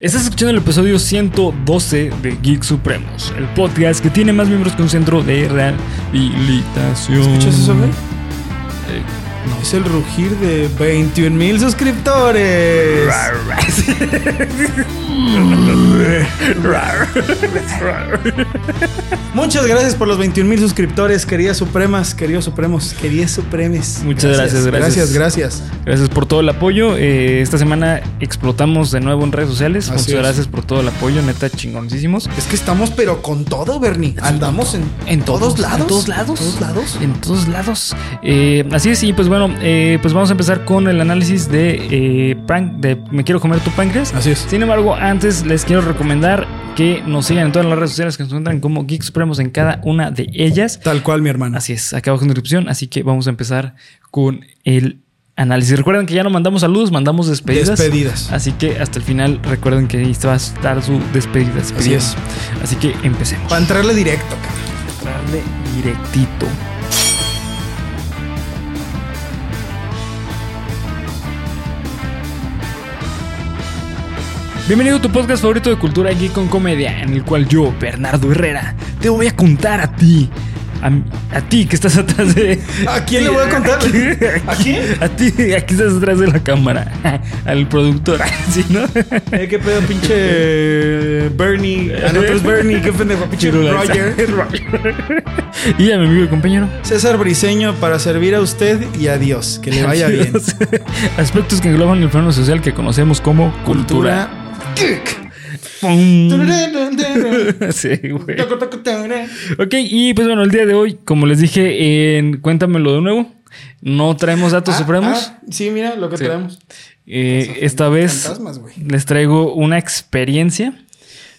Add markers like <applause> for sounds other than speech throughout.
Estás escuchando el episodio 112 de Geek Supremos, el podcast que tiene más miembros que un centro de rehabilitación. ¿Escuchas eso, güey? Eh, no. Es el rugir de 21 mil suscriptores. Muchas gracias por los 21 mil suscriptores, queridas supremas, queridos supremos, queridas supremes. Muchas gracias, gracias. Gracias, gracias. Gracias por todo el apoyo. Eh, esta semana explotamos de nuevo en redes sociales. Así Muchas es. gracias por todo el apoyo, neta chingoncísimos. Es que estamos, pero con todo, Bernie. Andamos en, En todos, todos- lados. en todos lados. todos lados. En todos lados. Eh, así es, y pues bueno, eh, pues vamos a empezar con el análisis de, eh, pan- de Me quiero comer tu páncreas. Así es. Sin embargo, antes les quiero recomendar que nos sigan en todas las redes sociales que nos encuentran como Geek Supremos en cada una de ellas. Tal cual, mi hermano. Así es, acá abajo en la descripción. Así que vamos a empezar con el análisis. Recuerden que ya no mandamos saludos, mandamos despedidas. Despedidas. Así que hasta el final recuerden que ahí va a estar su despedida. despedida. es. Así que empecemos. Para entrarle directo, cabrón. Darle directito. Bienvenido a tu podcast favorito de cultura geek con comedia, en el cual yo, Bernardo Herrera, te voy a contar a ti, a, a ti que estás atrás de... ¿A quién le voy a <laughs> contar? ¿A quién? A ti, aquí estás atrás de la cámara, <laughs> al productor, <laughs> ¿sí, no? Eh, ¿Qué pedo, pinche Bernie? Ah, no, eres Bernie, qué pendejo, pinche Roger. y a mi amigo y compañero. César Briseño para servir a usted y a Dios. Que le vaya bien. Aspectos que engloban el fenómeno social que conocemos como cultura. <laughs> sí, güey. Ok, y pues bueno, el día de hoy, como les dije en Cuéntamelo de nuevo, no traemos datos Ah, supremos. ah, sí, mira lo que Sí. traemos. Eh, esta vez Fantasmas, les traigo una experiencia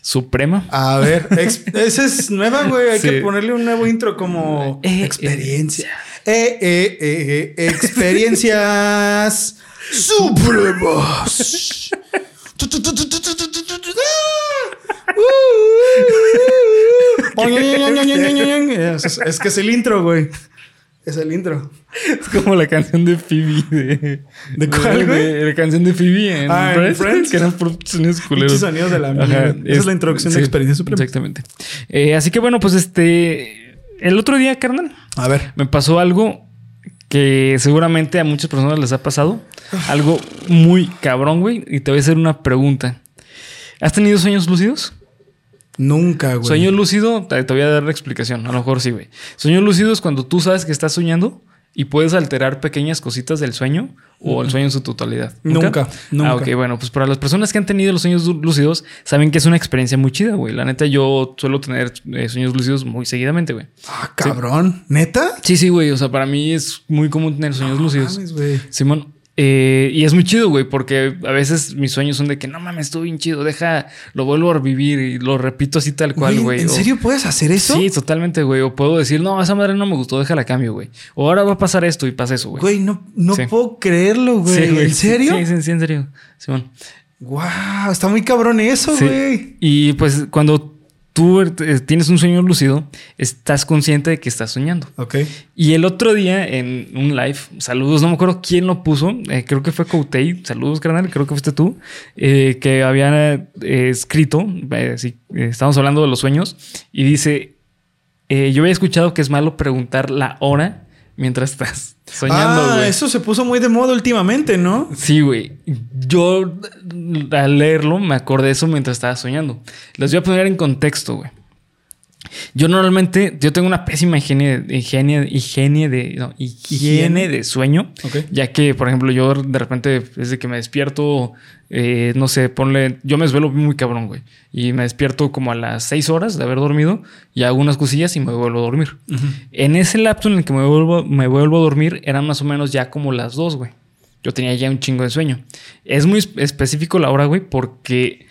suprema. A ver, <laughs> esa es nueva, güey. Hay Sí. que ponerle un nuevo intro como Eh, experiencia. Eh, eh, experiencias <laughs> supremas es, es, que es el intro, güey. Es el intro. Es como la canción de Phoebe de. Cuál, güey? La canción de Phoebe en, ah, Friends, Que eran sonidos culeros. sonidos de la mierda. Esa es, la introducción sí, de Experiencia Suprema. Exactamente. Eh, así que bueno, pues este. El otro día, carnal. A ver. Me pasó algo que seguramente a muchas personas les ha pasado. Algo muy cabrón, güey. Y te voy a hacer una pregunta. ¿Has tenido sueños lúcidos? Nunca, güey. Sueño lúcido, te, voy a dar la explicación. A lo mejor sí, güey. Sueño lúcido es cuando tú sabes que estás soñando y puedes alterar pequeñas cositas del sueño o el sueño en su totalidad. Nunca, nunca. Ah, ok, bueno, pues para las personas que han tenido los sueños lú- lúcidos, saben que es una experiencia muy chida, güey. La neta, yo suelo tener eh, sueños lúcidos muy seguidamente, güey. Ah, cabrón. ¿Neta? Sí, sí, güey. O sea, para mí es muy común tener sueños lúcidos. Mames. Simón. Eh, y es muy chido, güey, porque a veces mis sueños son de que no mames, estuvo bien chido, deja, lo vuelvo a revivir y lo repito así tal cual, güey. ¿En O- serio puedes hacer eso? Sí, totalmente, güey. O puedo decir, no, esa madre no me gustó, déjala cambio, güey. O ahora va a pasar esto y pasa eso, güey. Güey, no, no Sí. puedo creerlo, güey. Sí. ¿En serio? Sí, sí, sí, en serio. Simón. Wow, está muy cabrón eso, güey. Y pues cuando tú eh, tienes un sueño lúcido, estás consciente de que estás soñando. Ok. Y el otro día en un live, saludos, no me acuerdo quién lo puso, eh, creo que fue Coutey, saludos, carnal, creo que fuiste tú, eh, que había eh, escrito, sí, estábamos hablando de los sueños, y dice, yo había escuchado que es malo preguntar la hora mientras estás soñando, ah, güey. eso se puso muy de moda últimamente, ¿no? Sí, güey. Yo al leerlo me acordé de eso mientras estaba soñando. Les voy a poner en contexto, güey. Yo normalmente, yo tengo una pésima higiene, higiene, higiene de, no, higiene de sueño. Ya que, por ejemplo, yo de repente, desde que me despierto, eh, no sé, ponle, yo me desvelo muy cabrón, güey. Y me despierto como a las seis horas de haber dormido y hago unas cosillas y me vuelvo a dormir. En ese lapso en el que me vuelvo, me vuelvo a dormir, eran más o menos ya como las dos, güey. Yo tenía ya un chingo de sueño. Es muy espe- específico la hora, güey, porque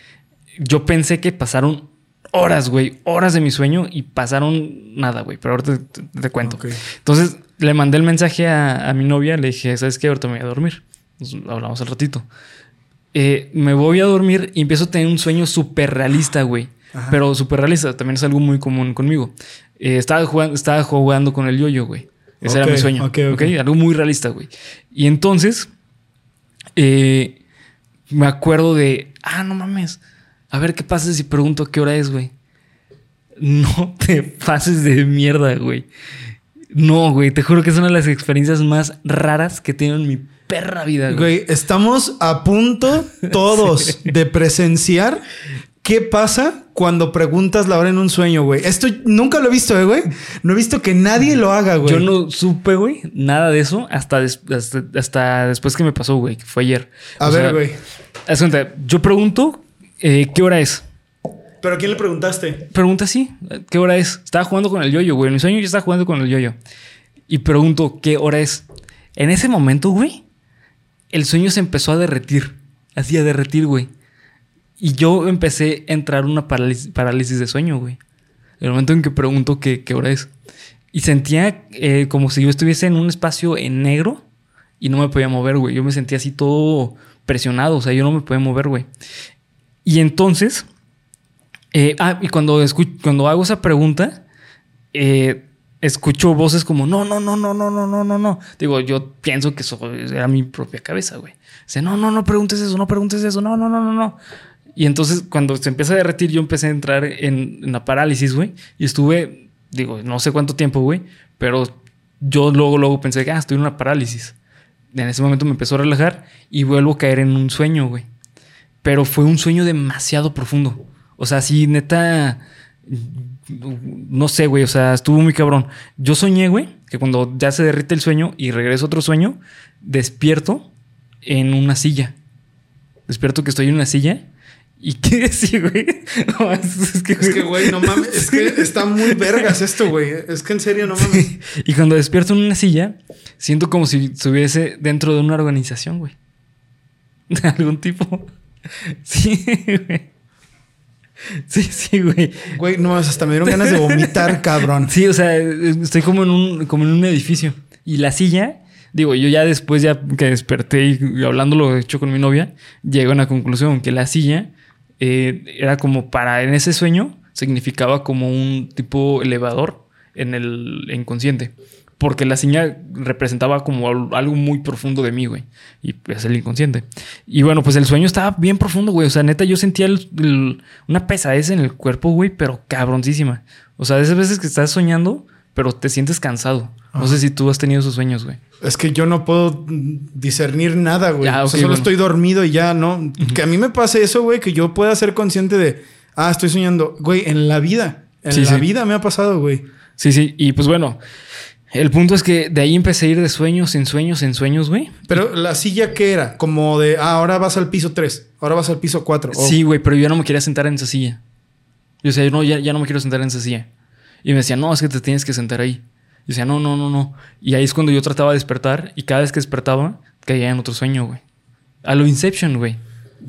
yo pensé que pasaron horas, güey, horas de mi sueño y pasaron nada, güey. Pero ahorita te, te- te cuento. Ok. Entonces le mandé el mensaje a, a mi novia, le dije, ¿sabes qué? Ahorita me voy a dormir. Nos hablamos al ratito. Eh, me voy a dormir y empiezo a tener un sueño súper realista, güey. Ajá. Pero súper realista, también es algo muy común conmigo. Eh, estaba, jugando, estaba jugando con el yoyo, güey. Ese Ok, era mi sueño. ok, ok. ok, algo muy realista, güey. Y entonces, eh, me acuerdo de, ah, no mames, A ver qué pasa si pregunto qué hora es, güey. No <laughs> te pases de mierda, güey. No, güey, te juro que es una de las experiencias más raras que he tenido en mi perra vida, güey. Güey, estamos a punto <laughs> todos de presenciar qué pasa cuando preguntas la hora en un sueño, güey. Esto nunca lo he visto, eh, güey. No he visto que nadie lo haga, güey. Yo no supe, güey, nada de eso hasta, des- hasta, hasta después que me pasó, güey, que fue ayer. A O ver, sea, güey. cuenta, yo pregunto eh, qué hora es. ¿Pero a quién le preguntaste? Pregunta así, ¿qué hora es? Estaba jugando con el yoyo, güey. En mi sueño yo estaba jugando con el yoyo. Y pregunto, ¿qué hora es? En ese momento, güey, el sueño se empezó a derretir. Así a derretir, güey. Y yo empecé a entrar en una parálisis, parálisis de sueño, güey. El momento en que pregunto qué, qué hora es. Y sentía eh, como si yo estuviese en un espacio en negro y no me podía mover, güey. Yo me sentía así todo presionado, o sea, yo no me podía mover, güey. Y entonces, eh, ah, y cuando, cuando hago esa pregunta, eh, escucho voces como, no, no, no, no, no, no, no, no, no. Digo, yo pienso que eso era mi propia cabeza, güey. Dice, no, no, no preguntes eso, no preguntes eso, no, no, no, no, no. Y entonces cuando se empieza a derretir, yo empecé a entrar en, en la parálisis, güey. Y estuve, digo, no sé cuánto tiempo, güey, pero yo luego, luego pensé, ah, estoy en una parálisis. En ese momento me empezó a relajar y vuelvo a caer en un sueño, güey. Pero fue un sueño demasiado profundo. O sea, sí, neta. No sé, güey. O sea, estuvo muy cabrón. Yo soñé, güey, que cuando ya se derrite el sueño y regreso a otro sueño, despierto en una silla. Despierto que estoy en una silla. ¿Y <laughs> qué decía, güey? No, es, es que, Es que, güey, no mames. Es que <laughs> está muy vergas esto, güey. Es que en serio, no mames. Y cuando despierto en una silla, siento como si estuviese dentro de una organización, güey. <laughs> De algún tipo. Sí, güey. Sí, sí, güey. Güey, no hasta me dieron ganas de vomitar, <laughs> cabrón. Sí, o sea, estoy como en un, como en un edificio. Y la silla, digo, yo ya después, ya que desperté y, hablándolo de hecho con mi novia, llego a una conclusión que la silla eh, era como para, en ese sueño, significaba como un tipo elevador en el inconsciente. Porque la silla representaba como al- algo muy profundo de mí, güey. Y es el inconsciente. Y bueno, pues el sueño estaba bien profundo, güey. O sea, neta, yo sentía el- el- una pesadez en el cuerpo, güey, pero cabroncísima. O sea, de esas veces que estás soñando, pero te sientes cansado. No sé si tú has tenido esos sueños, güey. Es que yo no puedo discernir nada, güey. Ya, o sea, solo bueno. estoy dormido y ya, ¿no? Que a mí me pase eso, güey, que yo pueda ser consciente de, ah, estoy soñando. Güey, en la vida. En Sí, la sí. vida me ha pasado, güey. Sí, sí. Y pues bueno, el punto es que de ahí empecé a ir de sueños en sueños en sueños, güey. Pero la silla, ¿qué era? Como de, ah, ahora vas al piso 3, ahora vas al piso 4. Sí, güey, pero yo ya no me quería sentar en esa silla. Yo decía, no, ya, ya no me quiero sentar en esa silla. Y me decía, no, es que te tienes que sentar ahí. Y decía, no, no, no, no. Y ahí es cuando yo trataba de despertar y cada vez que despertaba caía en otro sueño, güey. A lo Inception, güey.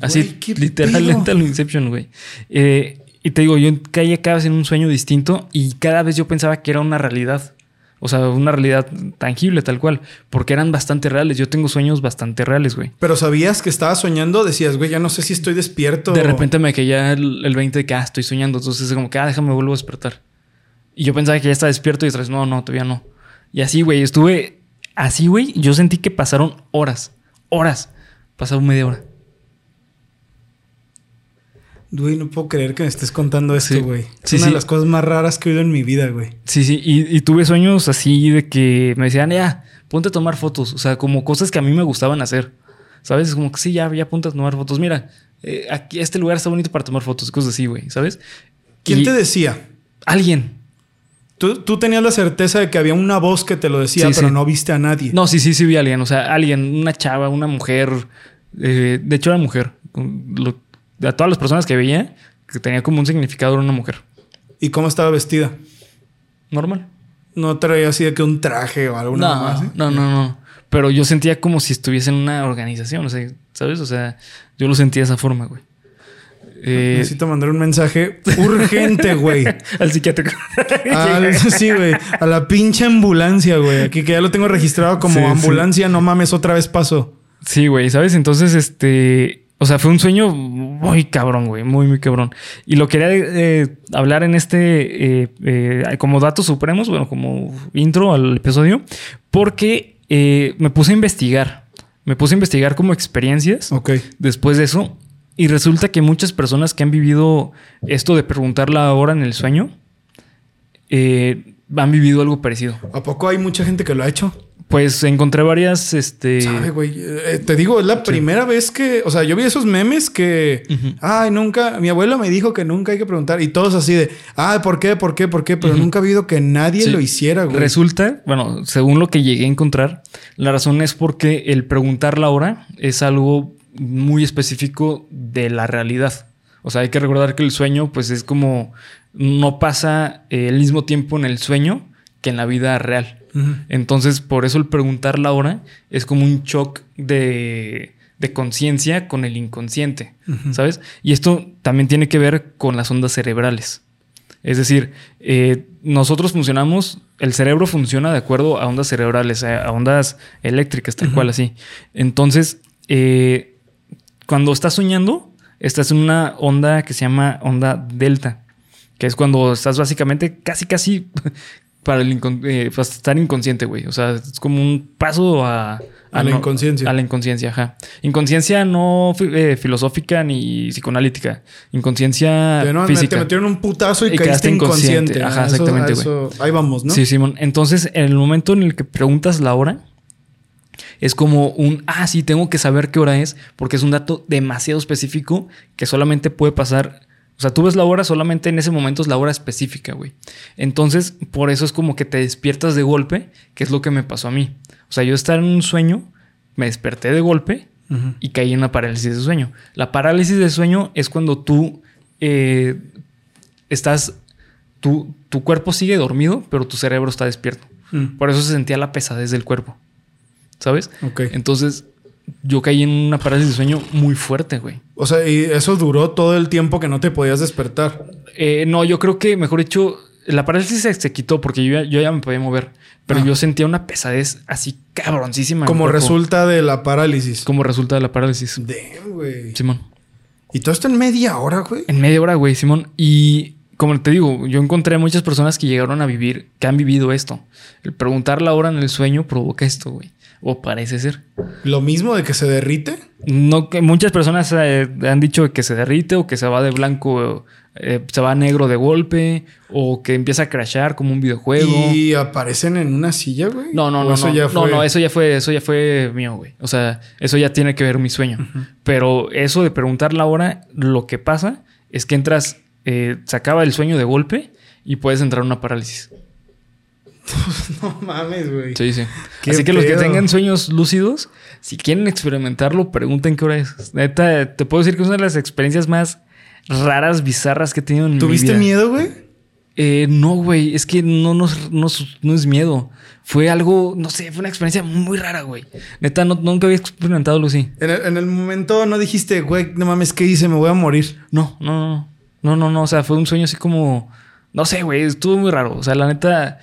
Así, literalmente a lo Inception, güey. Eh, y te digo, yo caía cada vez en un sueño distinto y cada vez yo pensaba que era una realidad. O sea, una realidad tangible, tal cual. Porque eran bastante reales. Yo tengo sueños bastante reales, güey. Pero sabías que estabas soñando, decías, güey, ya no sé si estoy despierto. De repente me caía el, el 20 de que ah, estoy soñando. Entonces es como que ah, déjame vuelvo a despertar. Y yo pensaba que ya estaba despierto y otra vez, no, no, todavía no. Y así, güey, estuve así, güey. Yo sentí que pasaron horas, horas. Pasaron media hora. Güey, no puedo creer que me estés contando esto, Sí. güey. Es Sí, una sí. de las cosas más raras que he oído en mi vida, güey. Sí, sí. Y, y tuve sueños así de que me decían, ya, ponte a tomar fotos. O sea, como cosas que a mí me gustaban hacer. ¿Sabes? Es como que sí, ya, ya ponte a tomar fotos. Mira, eh, aquí este lugar está bonito para tomar fotos. Cosas así, güey. ¿Sabes? ¿Quién Y- te decía? Alguien. Tú, tú tenías la certeza de que había una voz que te lo decía, Sí, pero sí. no viste a nadie. No, sí, sí, sí vi a alguien. O sea, alguien, una chava, una mujer. eh, de hecho, era mujer. Lo- a todas las personas que veía, que tenía como un significado, era una mujer. ¿Y cómo estaba vestida? Normal. No traía así de que un traje o alguna No, más. no, no, no. Pero yo sentía como si estuviese en una organización. O sea, ¿sabes? O sea, yo lo sentía de esa forma, güey. Eh, Necesito mandar un mensaje urgente, <laughs> güey. al psiquiátrico. <laughs> Al- sí, güey. A la pinche ambulancia, güey. Aquí que ya lo tengo registrado como Sí, sí. ambulancia, no mames, otra vez paso. Sí, güey, ¿sabes? Entonces, este. O sea, fue un sueño muy cabrón, güey, muy, muy cabrón. Y lo quería eh, hablar en este, eh, eh, como datos supremos, bueno, como intro al episodio, porque me puse a investigar. Me puse a investigar como experiencias después de eso. Y resulta que muchas personas que han vivido esto de preguntar la hora en el sueño, han vivido algo parecido. ¿A poco hay mucha gente que lo ha hecho? Pues encontré varias, este... Sabe, güey. Eh, te digo, es la primera vez que... O sea, yo vi esos memes que... Ay, nunca... Mi abuelo me dijo que nunca hay que preguntar. Y todos así de... Ay, ¿por qué? ¿Por qué? ¿Por qué? Pero nunca ha habido que nadie Sí. lo hiciera, güey. Resulta, bueno, según lo que llegué a encontrar, la razón es porque el preguntar la hora es algo muy específico de la realidad. O sea, hay que recordar que el sueño, pues es como no pasa eh, el mismo tiempo en el sueño que en la vida real. Entonces, por eso el preguntar la hora es como un shock de, de conciencia con el inconsciente, ¿sabes? Y esto también tiene que ver con las ondas cerebrales. Es decir, eh, nosotros funcionamos, el cerebro funciona de acuerdo a ondas cerebrales, a, a ondas eléctricas, tal cual así. Entonces, eh, cuando estás soñando, estás en una onda que se llama onda delta, que es cuando estás básicamente casi, casi para, el incon- eh, para estar inconsciente, güey. O sea, es como un paso a... A la no- inconsciencia. A la inconsciencia, ajá. Inconsciencia no eh, filosófica ni psicoanalítica. Inconsciencia De no, física. te metieron un putazo y, Y caíste inconsciente. inconsciente. Ajá, eso- exactamente, eso- Ahí vamos, ¿no? Sí, Simón. Entonces, en el momento en el que preguntas la hora, es como un, ah, sí, tengo que saber qué hora es, porque es un dato demasiado específico que solamente puede pasar. O sea, tú ves la hora, solamente en ese momento es la hora específica, güey. Entonces, por eso es como que te despiertas de golpe, que es lo que me pasó a mí. O sea, yo estaba en un sueño, me desperté de golpe y caí en una parálisis de sueño. La parálisis de sueño es cuando tú eh, estás, tu, tu cuerpo sigue dormido, pero tu cerebro está despierto. Mm. Por eso se sentía la pesadez del cuerpo. ¿Sabes? Ok. Entonces, yo caí en una parálisis de sueño muy fuerte, güey. O sea, y eso duró todo el tiempo que no te podías despertar. Eh, no, yo creo que, mejor dicho, la parálisis se, se quitó porque yo, ya- yo ya me podía mover. Pero Ah. yo sentía una pesadez así cabroncísima. Como resulta de la parálisis. Como resulta de la parálisis. Damn, güey. Simón. Y todo esto en media hora, güey. En media hora, güey, Simón. Y como te digo, yo encontré muchas personas que llegaron a vivir, que han vivido esto. El preguntar la hora en el sueño provoca esto, güey. O parece ser. Lo mismo de que se derrite. No, que muchas personas eh, han dicho que se derrite o que se va de blanco, eh, se va a negro de golpe o que empieza a crashar como un videojuego. Y aparecen en una silla, güey. No, no, ¿O no, eso no. ya no, fue- no, eso ya fue, eso ya fue mío, güey. O sea, eso ya tiene que ver mi sueño. Pero eso de preguntar la hora, lo que pasa es que entras, eh, se acaba el sueño de golpe y puedes entrar en una parálisis. <laughs> No mames, güey. Sí, sí. Qué Así que los que tengan sueños lúcidos, si quieren experimentarlo, pregunten qué hora es. Neta, te puedo decir que es una de las experiencias más raras, bizarras que he tenido en mi vida. ¿Tuviste miedo, güey? Eh, no, güey, es que no, no, no, no es miedo. Fue algo, no sé, fue una experiencia muy rara, güey. Neta, no- nunca había experimentado algo así. En el, en el momento no dijiste, güey, no mames, ¿qué hice? Me voy a morir. No, no, no, no, no, no. O sea, fue un sueño así como, no sé, güey, estuvo muy raro. O sea, la neta,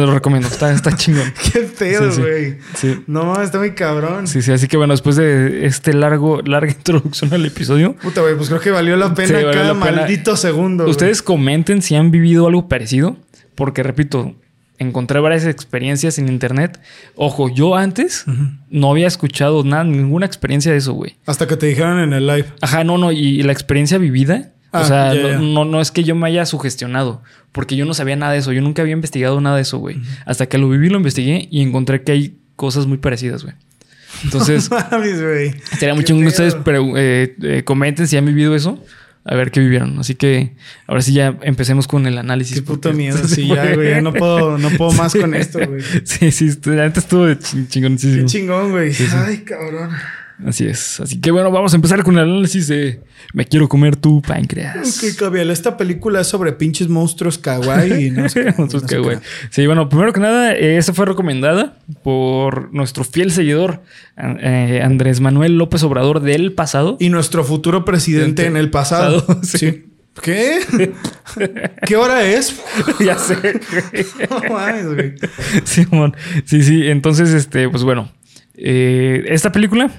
te lo recomiendo, está, está <laughs> chingón. Qué pedo, Sí, sí. güey. Sí. No mames, está muy cabrón. Sí, sí, así que bueno, después de este largo, larga <laughs> introducción al episodio, Puta, güey, pues creo que valió la pena valió cada la pena. maldito segundo. güey. ustedes comenten si han vivido algo parecido, porque repito, encontré varias experiencias en internet. Ojo, yo antes no había escuchado nada, ninguna experiencia de eso, güey. Hasta que te dijeron en el live. Ajá, no, no, y la experiencia vivida, Ah, o sea, no, no, no es que yo me haya sugestionado, porque yo no sabía nada de eso, yo nunca había investigado nada de eso, güey. Hasta que lo viví, lo investigué y encontré que hay cosas muy parecidas, güey. Entonces, <laughs> No mames, güey. Sería mucho que pedo. ustedes eh, eh, comenten si han vivido eso, a ver qué vivieron. Así que ahora sí ya empecemos con el análisis. Qué puto miedo. <laughs> Sí, ya, güey. Ya no puedo, no puedo más con <laughs> esto, güey. Sí, sí, neta estuvo de ching- Qué chingón, güey. Sí, sí. Ay, cabrón. Así es. Así que bueno, vamos a empezar con el análisis de Me quiero comer tu páncreas. Ok, Cabiel, esta película es sobre pinches monstruos kawaii y <laughs> no sé qué, Monstruos no sé. Sí, bueno, primero que nada, eh, esta fue recomendada por nuestro fiel seguidor, eh, Andrés Manuel López Obrador del pasado. Y nuestro futuro presidente en el pasado. Pasado, <laughs> sí. sí. ¿Qué? <laughs> ¿Qué hora es? ya sé, güey. Simón. Sí, sí. Entonces, este, pues bueno. eh, esta película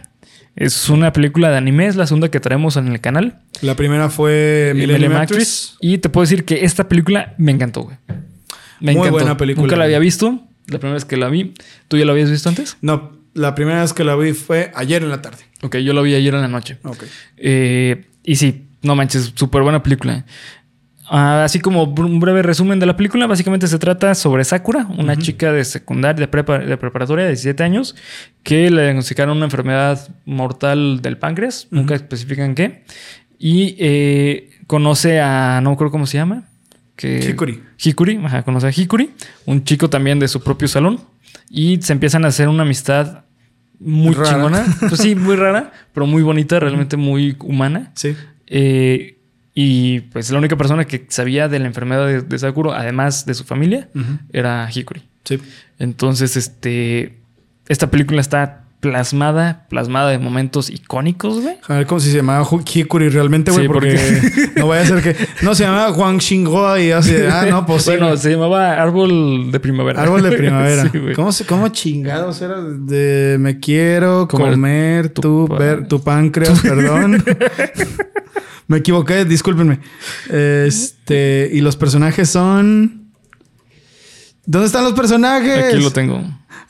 es una película de anime, es la segunda que traemos en el canal. La primera fue Millennium Millennium Actress. Y te puedo decir que esta película me encantó, güey. Me Muy encantó. buena película. Nunca la había visto. La primera vez que la vi. ¿Tú ya la habías visto antes? No, la primera vez que la vi fue ayer en la tarde. Ok, yo lo vi ayer en la noche. Ok. Eh, y sí, no manches, súper buena película. Ah, así como un breve resumen de la película, básicamente se trata sobre Sakura, una chica de secundaria, de, prepa- de preparatoria de 17 años, que le diagnosticaron una enfermedad mortal del páncreas, nunca especifican qué, y eh, conoce a, no acuerdo cómo se llama, que Hikuri. Hikuri, ajá, conoce a Hikuri, un chico también de su propio salón, y se empiezan a hacer una amistad muy Rara. chingona, pues sí, muy rara, <laughs> pero muy bonita, realmente muy humana. Sí. Eh, y pues la única persona que sabía de la enfermedad de, de Sakura, además de su familia, era Hikuri. Sí. Entonces, este. Esta película está plasmada, plasmada de momentos icónicos, güey. A ver cómo si se llamaba Hikuri realmente, güey, Sí, porque, <laughs> no vaya a ser que. No, se llamaba Juan Shingoa y así. Ah, no, pues sí. bueno, se llamaba Árbol de Primavera. Árbol de primavera. <laughs> Sí, güey. ¿Cómo, ¿Cómo chingados era? De me quiero Comer tu tu, páncreas, <laughs> perdón. me equivoqué, discúlpenme. Este, y los personajes son. ¿Dónde están los personajes? Aquí lo tengo.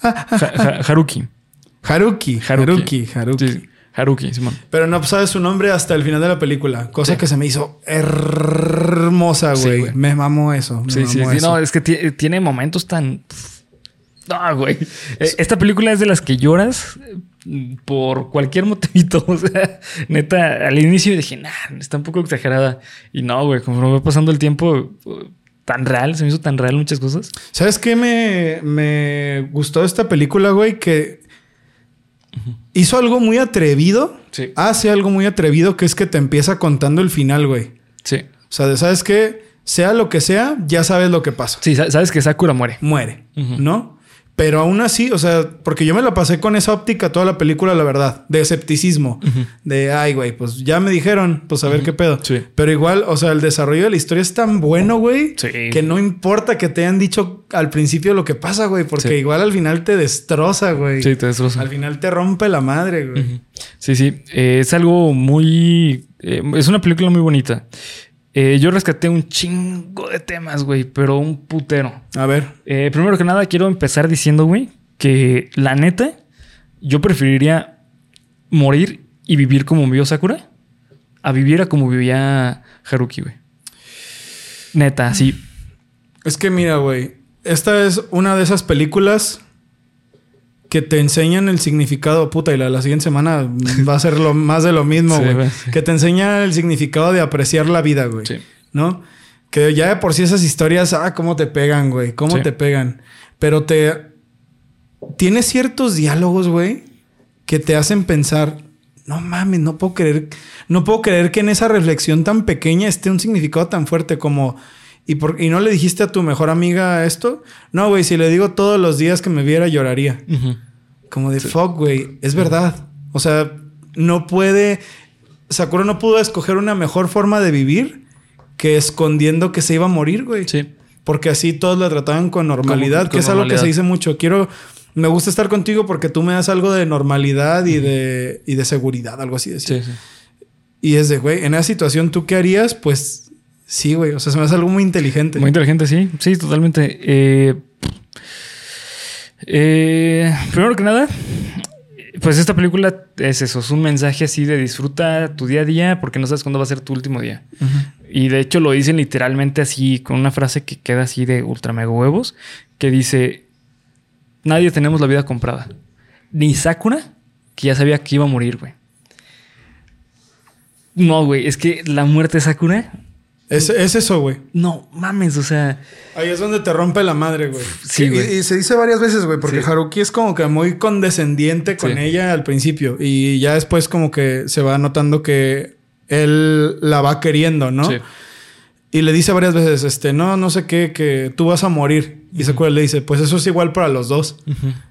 Ah, Ja- ja- Haruki. Haruki, Haruki, Haruki. Sí, Haruki, Simón. Pero no sabes su nombre hasta el final de la película. Cosa Sí. que se me hizo hermosa, Sí, güey. güey. me mamó eso. Me Sí, sí, mamó sí. eso. No, es que ti- tiene momentos tan. No, güey. Eh, Esta película es de las que lloras eh, por cualquier motivito. <laughs> O sea, neta, al inicio dije, nah, está un poco exagerada. Y no, güey, conforme va pasando el tiempo, eh, tan real, se me hizo tan real muchas cosas. ¿Sabes qué me, me gustó esta película, güey? Que hizo algo muy atrevido. Sí. Hace algo muy atrevido que es que te empieza contando el final, güey. Sí. O sea, de, ¿sabes qué? Sea lo que sea, ya sabes lo que pasa. Sí, sa- sabes que Sakura muere. Muere. ¿no? Pero aún así, o sea, porque yo me la pasé con esa óptica toda la película, la verdad, de escepticismo, de, ay, güey, pues ya me dijeron, pues a ver qué pedo. Sí. Pero igual, o sea, el desarrollo de la historia es tan bueno, güey, Sí. que no importa que te hayan dicho al principio lo que pasa, güey, porque Sí. igual al final te destroza, güey. Sí, te destroza. Al final te rompe la madre, güey. Sí, sí. Eh, es algo muy. eh, es una película muy bonita. Eh, yo rescaté un chingo de temas, güey, pero un putero. A ver, Eh, primero que nada, quiero empezar diciendo, güey, que la neta, yo preferiría morir y vivir como vivió Sakura a vivir a como vivía Haruki, güey. Neta, sí. es que mira, güey, esta es una de esas películas que te enseñan el significado, puta, y la, la siguiente semana va a ser lo <laughs> más de lo mismo, güey. sí. Que te enseña el significado de apreciar la vida, güey. Sí. ¿No? Que ya de por sí esas historias, ah, cómo te pegan, güey, cómo te pegan. Pero te... Tiene ciertos diálogos, güey, que te hacen pensar, no mames, no puedo creer, no puedo creer que en esa reflexión tan pequeña esté un significado tan fuerte como... ¿Y, por, ¿Y no le dijiste a tu mejor amiga esto? No, güey, si le digo todos los días que me viera, lloraría. Como de fuck, güey. Es verdad. O sea, no puede. Sakura no pudo escoger una mejor forma de vivir que escondiendo que se iba a morir, güey. Sí. Porque así todos la trataban con normalidad, Con- que es algo que se dice mucho. Quiero. Me gusta estar contigo porque tú me das algo de normalidad y de, y de seguridad, algo así. decía. Sí, sí. Y es de, güey, en esa situación, ¿tú qué harías? Pues sí, güey. O sea, se me hace algo muy inteligente. Muy inteligente, sí. Sí, totalmente. Eh, eh, primero que nada, pues esta película es eso, es un mensaje así de disfruta tu día a día porque no sabes cuándo va a ser tu último día. Y de hecho lo dicen literalmente así, con una frase que queda así de ultra mega huevos, que dice, nadie tenemos la vida comprada. Ni Sakura, que ya sabía que iba a morir, güey. No, güey, es que la muerte de Sakura, Es, es eso, güey. no mames, o sea... Ahí es donde te rompe la madre, güey. Sí, Y- güey. Y, se dice varias veces, güey, porque Sí. Haruki es como que muy condescendiente con Sí. ella al principio. Y ya después como que se va notando que él la va queriendo, ¿no? Sí. Y le dice varias veces, este, no, no sé qué, que tú vas a morir. Y Sakura le dice, pues eso es igual para los dos.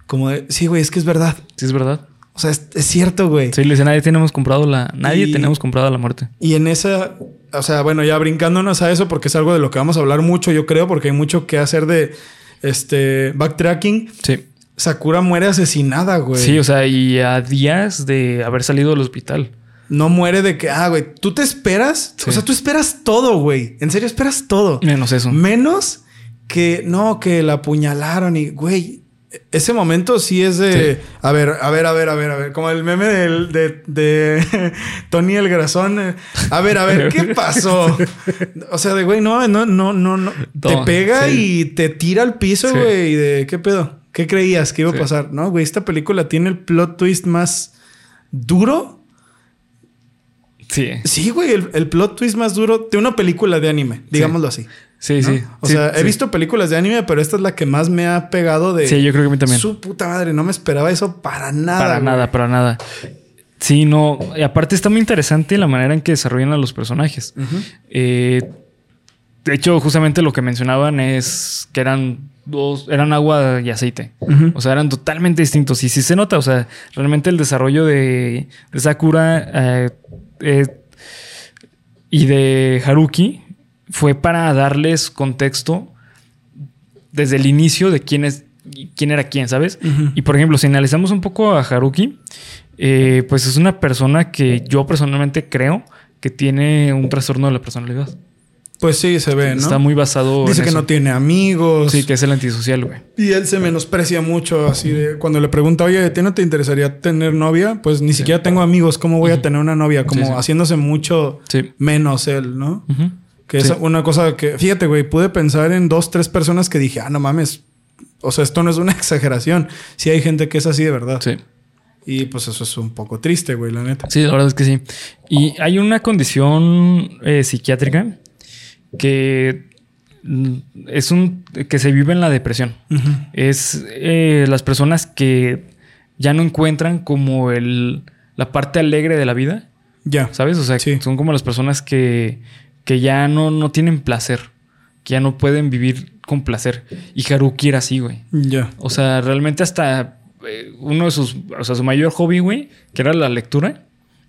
Como de, sí, güey, es que es verdad. Sí, es verdad. O sea, es, es cierto, güey. Sí, le dice, nadie tenemos comprado la... Nadie Y- tenemos comprado la muerte. Y en esa, o sea, bueno, ya brincándonos a eso, porque es algo de lo que vamos a hablar mucho, yo creo, porque hay mucho que hacer de este backtracking. Sí. Sakura muere asesinada, güey. Sí, o sea, y a días de haber salido del hospital. No muere de que, ah, güey, tú te esperas. Sí. O sea, tú esperas todo, güey. En serio, esperas todo. Menos eso. Menos que, no, que la apuñalaron y, güey, ese momento sí es de. A ver, a ver, a ver, a ver, a ver. Como el meme del, de, de <laughs> Tony el Grazón. eh, A ver, a ver, ¿qué <laughs> pasó? O sea, de güey, no, no, no, no, no. Te pega sí. y te tira al piso, Sí. güey. Y de qué pedo. ¿Qué creías que iba a pasar? No, güey, esta película tiene el plot twist más duro. Sí. Sí, güey, el, el plot twist más duro de una película de anime, digámoslo así. Sí, ¿no? sí. O Sí, sea, he visto películas de anime, pero esta es la que más me ha pegado de. Sí, yo creo que a mí también. Su puta madre, no me esperaba eso para nada. Para güey. nada, para nada. Sí, no. Y aparte está muy interesante la manera en que desarrollan a los personajes. Eh, de hecho, justamente lo que mencionaban es que eran dos, eran agua y aceite. O sea, eran totalmente distintos. Y sí se nota. O sea, realmente el desarrollo de, de Sakura eh, eh, y de Haruki fue para darles contexto desde el inicio de quién es quién era quién, ¿sabes? Y por ejemplo, si analizamos un poco a Haruki, eh, pues es una persona que yo personalmente creo que tiene un trastorno de la personalidad. Pues sí, se ve, ¿no? Está muy basado Dice en que eso. no tiene amigos. Sí, que es el antisocial, güey. Y él se menosprecia mucho, así de cuando le pregunta, oye, ¿a ti no te interesaría tener novia? Pues ni siquiera tengo amigos, ¿cómo voy a tener una novia? Como Sí, sí. haciéndose mucho menos él, ¿no? Que es una cosa que, fíjate, güey, pude pensar en dos, tres personas que dije, ah, no mames. O sea, esto no es una <laughs> exageración. Sí hay gente que es así de verdad. Sí. Y pues eso es un poco triste, güey, la neta. Sí, la verdad es que sí. Y hay una condición eh, psiquiátrica que mm, es un que se vive en la depresión. Es eh, las personas que ya no encuentran como el la parte alegre de la vida, Ya. ¿sabes? O sea, Sí. son como las personas que, que ya no, no tienen placer, que ya no pueden vivir con placer. Y Haruki era así, güey. Ya. O sea, realmente hasta eh, uno de sus, o sea, su mayor hobby, güey, que era la lectura,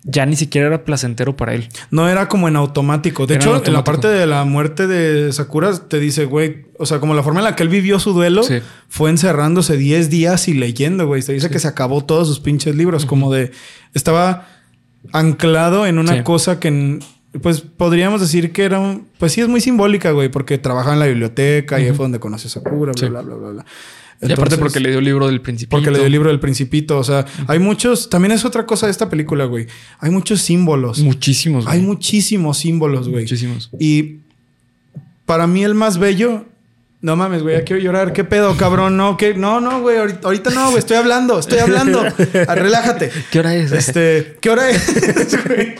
ya ni siquiera era placentero para él. No era como en automático. De Era hecho, en en la parte de la muerte de Sakura te dice, güey, o sea, como la forma en la que él vivió su duelo Sí. fue encerrándose 10 días y leyendo, güey. Te dice que se acabó todos sus pinches libros, como de estaba anclado en una Sí. cosa que en- pues podríamos decir que era un, pues sí es muy simbólica, güey, porque trabajaba en la biblioteca y ahí fue donde conoció a Sakura, bla, Sí. bla, bla, bla, bla. y aparte porque le dio el libro del principito. porque le dio el libro del Principito. O sea, hay muchos. También es otra cosa de esta película, güey. Hay muchos símbolos. Muchísimos, güey. Hay muchísimos símbolos, güey. Muchísimos. Y para mí el más bello. No mames, güey, ya quiero llorar. ¿Qué pedo, cabrón? No, ¿qué? No, no, güey. Ahorita, ahorita no, güey. Estoy hablando, estoy hablando. Ah, relájate. ¿Qué hora es? Este, ¿qué hora es? güey?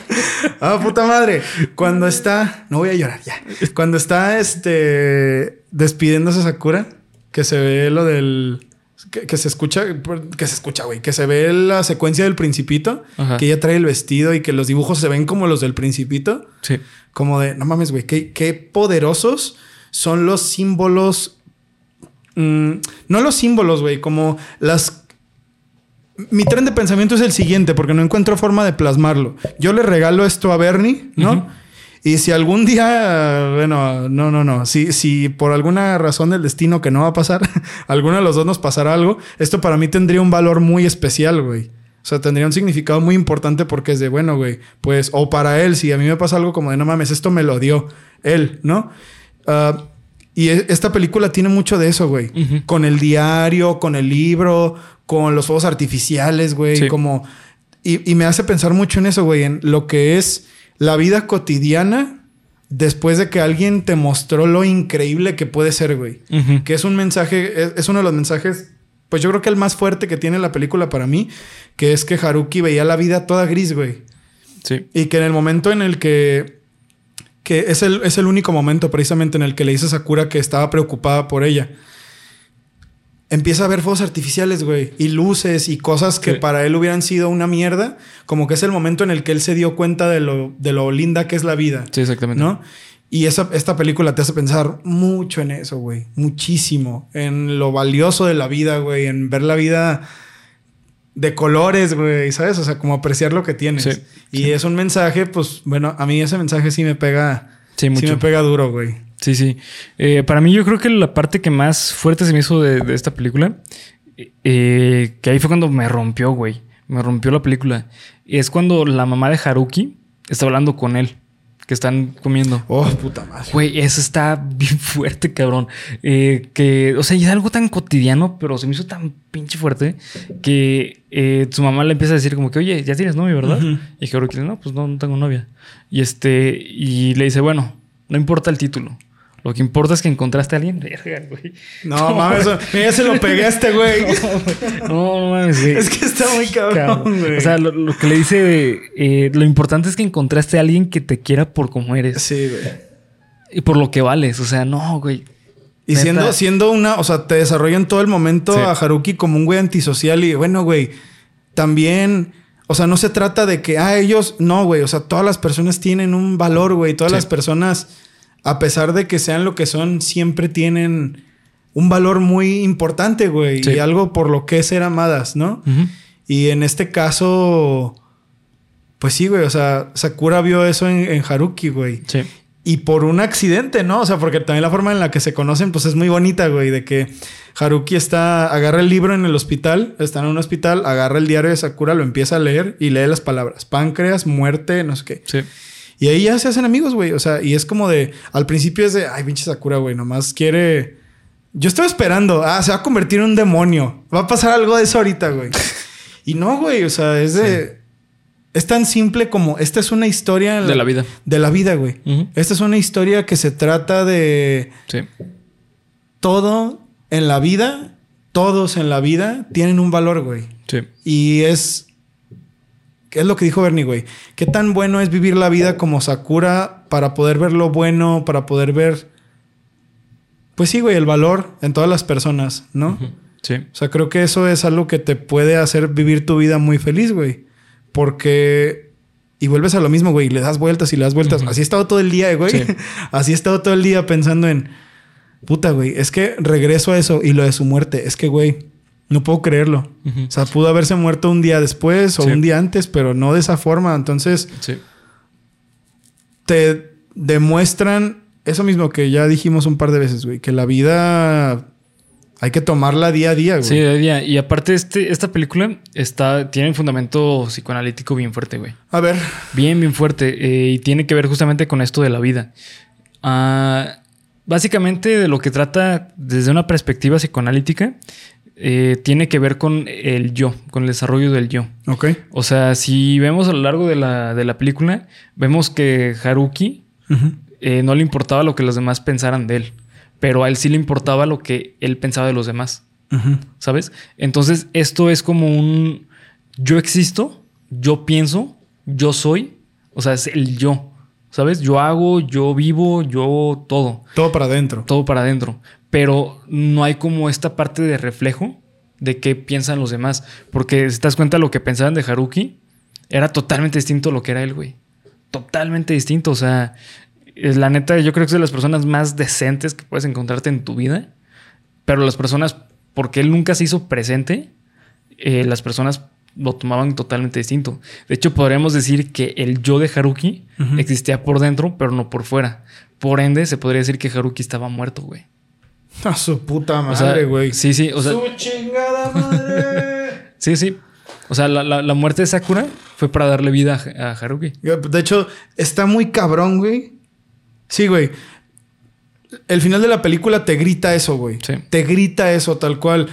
Ah, puta madre. Cuando está. No voy a llorar, ya. Cuando está este. despidiéndose Sakura, que se ve lo del. Que, que se escucha, que se escucha, güey, que se ve la secuencia del principito, Ajá. que ella trae el vestido y que los dibujos se ven como los del principito, Sí. como de, no mames, güey, qué, qué poderosos son los símbolos, mm, no los símbolos, güey, como las... Mi tren de pensamiento es el siguiente, porque no encuentro forma de plasmarlo. Yo le regalo esto a Bernie, ¿no? Y si algún día, bueno, no, no, no, si, si por alguna razón del destino que no va a pasar, <laughs> alguno de los dos nos pasará algo, esto para mí tendría un valor muy especial, güey. O sea, tendría un significado muy importante porque es de, bueno, güey, pues, o para él, si a mí me pasa algo como de, no mames, esto me lo dio él, ¿no? Ah, y e- esta película tiene mucho de eso, güey. Con el diario, con el libro, con los fuegos artificiales, güey. Sí. Como. Y, y me hace pensar mucho en eso, güey. En lo que es la vida cotidiana después de que alguien te mostró lo increíble que puede ser, güey. Que es un mensaje, es, es uno de los mensajes, pues yo creo que el más fuerte que tiene la película para mí, que es que Haruki veía la vida toda gris, güey. Sí. Y que en el momento en el que. Que es el, es el único momento precisamente en el que le dice a Sakura que estaba preocupada por ella. Empieza a ver fuegos artificiales, güey. Y luces y cosas que Sí. para él hubieran sido una mierda. Como que es el momento en el que él se dio cuenta de lo, de lo linda que es la vida. Sí, exactamente. ¿No? Y esa, esta película te hace pensar mucho en eso, güey. Muchísimo. En lo valioso de la vida, güey. En ver la vida de colores, güey. ¿Sabes? O sea, como apreciar lo que tienes. Sí, y es un mensaje, pues, bueno, a mí ese mensaje sí me pega. Sí, Sí mucho. me pega duro, güey. Sí, sí. Eh, para mí yo creo que la parte que más fuerte se me hizo de, de esta película, eh, que ahí fue cuando me rompió, güey. Me rompió la película. Es cuando la mamá de Haruki está hablando con él. Que están comiendo. Oh, puta madre. Güey, eso está bien fuerte, cabrón. Eh, que, o sea, es algo tan cotidiano, pero se me hizo tan pinche fuerte que eh, su mamá le empieza a decir como que, oye, ya tienes novia, ¿verdad? Y dice, no, pues no, no tengo novia. Y este, y le dice, bueno, no importa el título. Lo que importa es que encontraste a alguien. Verga, güey. No, mames, ya se lo pegué a este <laughs> güey. No, no mames, güey. Es que está muy cabrón, güey. O sea, lo, lo que le dice, eh, lo importante es que encontraste a alguien que te quiera por como eres Sí, güey. y por lo que vales. O sea, no, güey. Y Neta. siendo, siendo una, o sea, te desarrollan todo el momento Sí. a Haruki como un güey antisocial y bueno, güey, también, o sea, no se trata de que, ah, ellos, no, güey, o sea, todas las personas tienen un valor, güey, todas Sí. las personas, a pesar de que sean lo que son, siempre tienen un valor muy importante, güey, Sí. y algo por lo que es ser amadas, ¿no? Y en este caso, pues sí, güey, o sea, Sakura vio eso en, en Haruki, güey. Sí. Y por un accidente, ¿no? O sea, porque también la forma en la que se conocen, pues es muy bonita, güey. De que Haruki está, agarra el libro en el hospital, está en un hospital, agarra el diario de Sakura, lo empieza a leer y lee las palabras: páncreas, muerte, no sé qué. Sí. Y ahí ya se hacen amigos, güey. O sea, y es como de, al principio es de, ay, pinche Sakura, güey, nomás quiere. Yo estoy esperando, ah, se va a convertir en un demonio. Va a pasar algo de eso ahorita, güey. y no, güey, o sea, es de. Es tan simple como, esta es una historia De la vida. de la vida, güey. Esta es una historia que se trata de Sí. todo en la vida, todos en la vida tienen un valor, güey. Sí. Y es. ¿Qué es lo que dijo Bernie, güey? ¿Qué tan bueno es vivir la vida como Sakura para poder ver lo bueno, para poder ver. Pues sí, güey, el valor en todas las personas, ¿no? Sí. O sea, creo que eso es algo que te puede hacer vivir tu vida muy feliz, güey. Porque... Y vuelves a lo mismo, güey. y Le das vueltas y le das vueltas. Así he estado todo el día, güey. Sí. <laughs> Así he estado todo el día pensando en... Puta, güey. Es que regreso a eso. Y lo de su muerte. Es que, güey... No puedo creerlo. O sea, pudo haberse muerto un día después o Sí. un día antes, pero no de esa forma. Entonces, Sí. te demuestran eso mismo que ya dijimos un par de veces, güey. Que la vida... Hay que tomarla día a día, güey. Sí, de día. Y aparte, este, esta película está, tiene un fundamento psicoanalítico bien fuerte, güey. A ver. Bien, bien fuerte. eh, y tiene que ver justamente con esto de la vida. Ah, básicamente, de lo que trata desde una perspectiva psicoanalítica, eh, tiene que ver con el yo, con el desarrollo del yo. Ok. O sea, si vemos a lo largo de la, de la película, vemos que Haruki eh, no le importaba lo que los demás pensaran de él, pero a él sí le importaba lo que él pensaba de los demás. ¿Sabes? Entonces, esto es como un yo existo, yo pienso, yo soy, o sea, es el yo, ¿sabes? Yo hago, yo vivo, yo todo, Todo para adentro. todo para adentro, pero no hay como esta parte de reflejo de qué piensan los demás, porque si te das cuenta lo que pensaban de Haruki era totalmente distinto a lo que era él, güey. Totalmente distinto, o sea, es la neta, yo creo que es de las personas más decentes que puedes encontrarte en tu vida, pero las personas, porque él nunca se hizo presente, eh, las personas lo tomaban totalmente distinto. De hecho, podríamos decir que el yo de Haruki existía por dentro, pero no por fuera. Por ende, se podría decir que Haruki estaba muerto, güey. A su puta O sea, madre, güey. sí, sí, o sea, su chingada madre. <laughs> sí, sí. O sea, la, la- la muerte de Sakura fue para darle vida a, a Haruki. de hecho, está muy cabrón, güey. Sí, güey. El final de la película te grita eso, güey. Sí. Te grita eso, tal cual.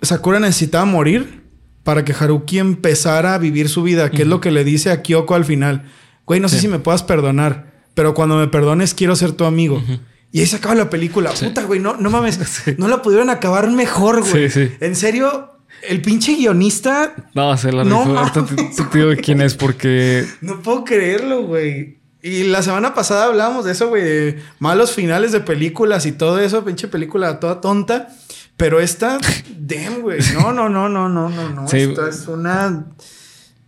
Sakura necesitaba morir para que Haruki empezara a vivir su vida, que es lo que le dice a Kyoko al final. Güey, no sé si me puedas perdonar, pero cuando me perdones quiero ser tu amigo. Y ahí se acaba la película. Puta, güey, no, no mames. <laughs> Sí. No la pudieron acabar mejor, güey. Sí, sí. En serio, el pinche guionista No, se la No rifó. Quién es porque... No puedo creerlo, güey. Y la semana pasada hablábamos de eso, güey, de malos finales de películas y todo eso, pinche película toda tonta. Pero esta, <laughs> damn, güey. No, no, no, no, no, no, no. Sí. Esta es una.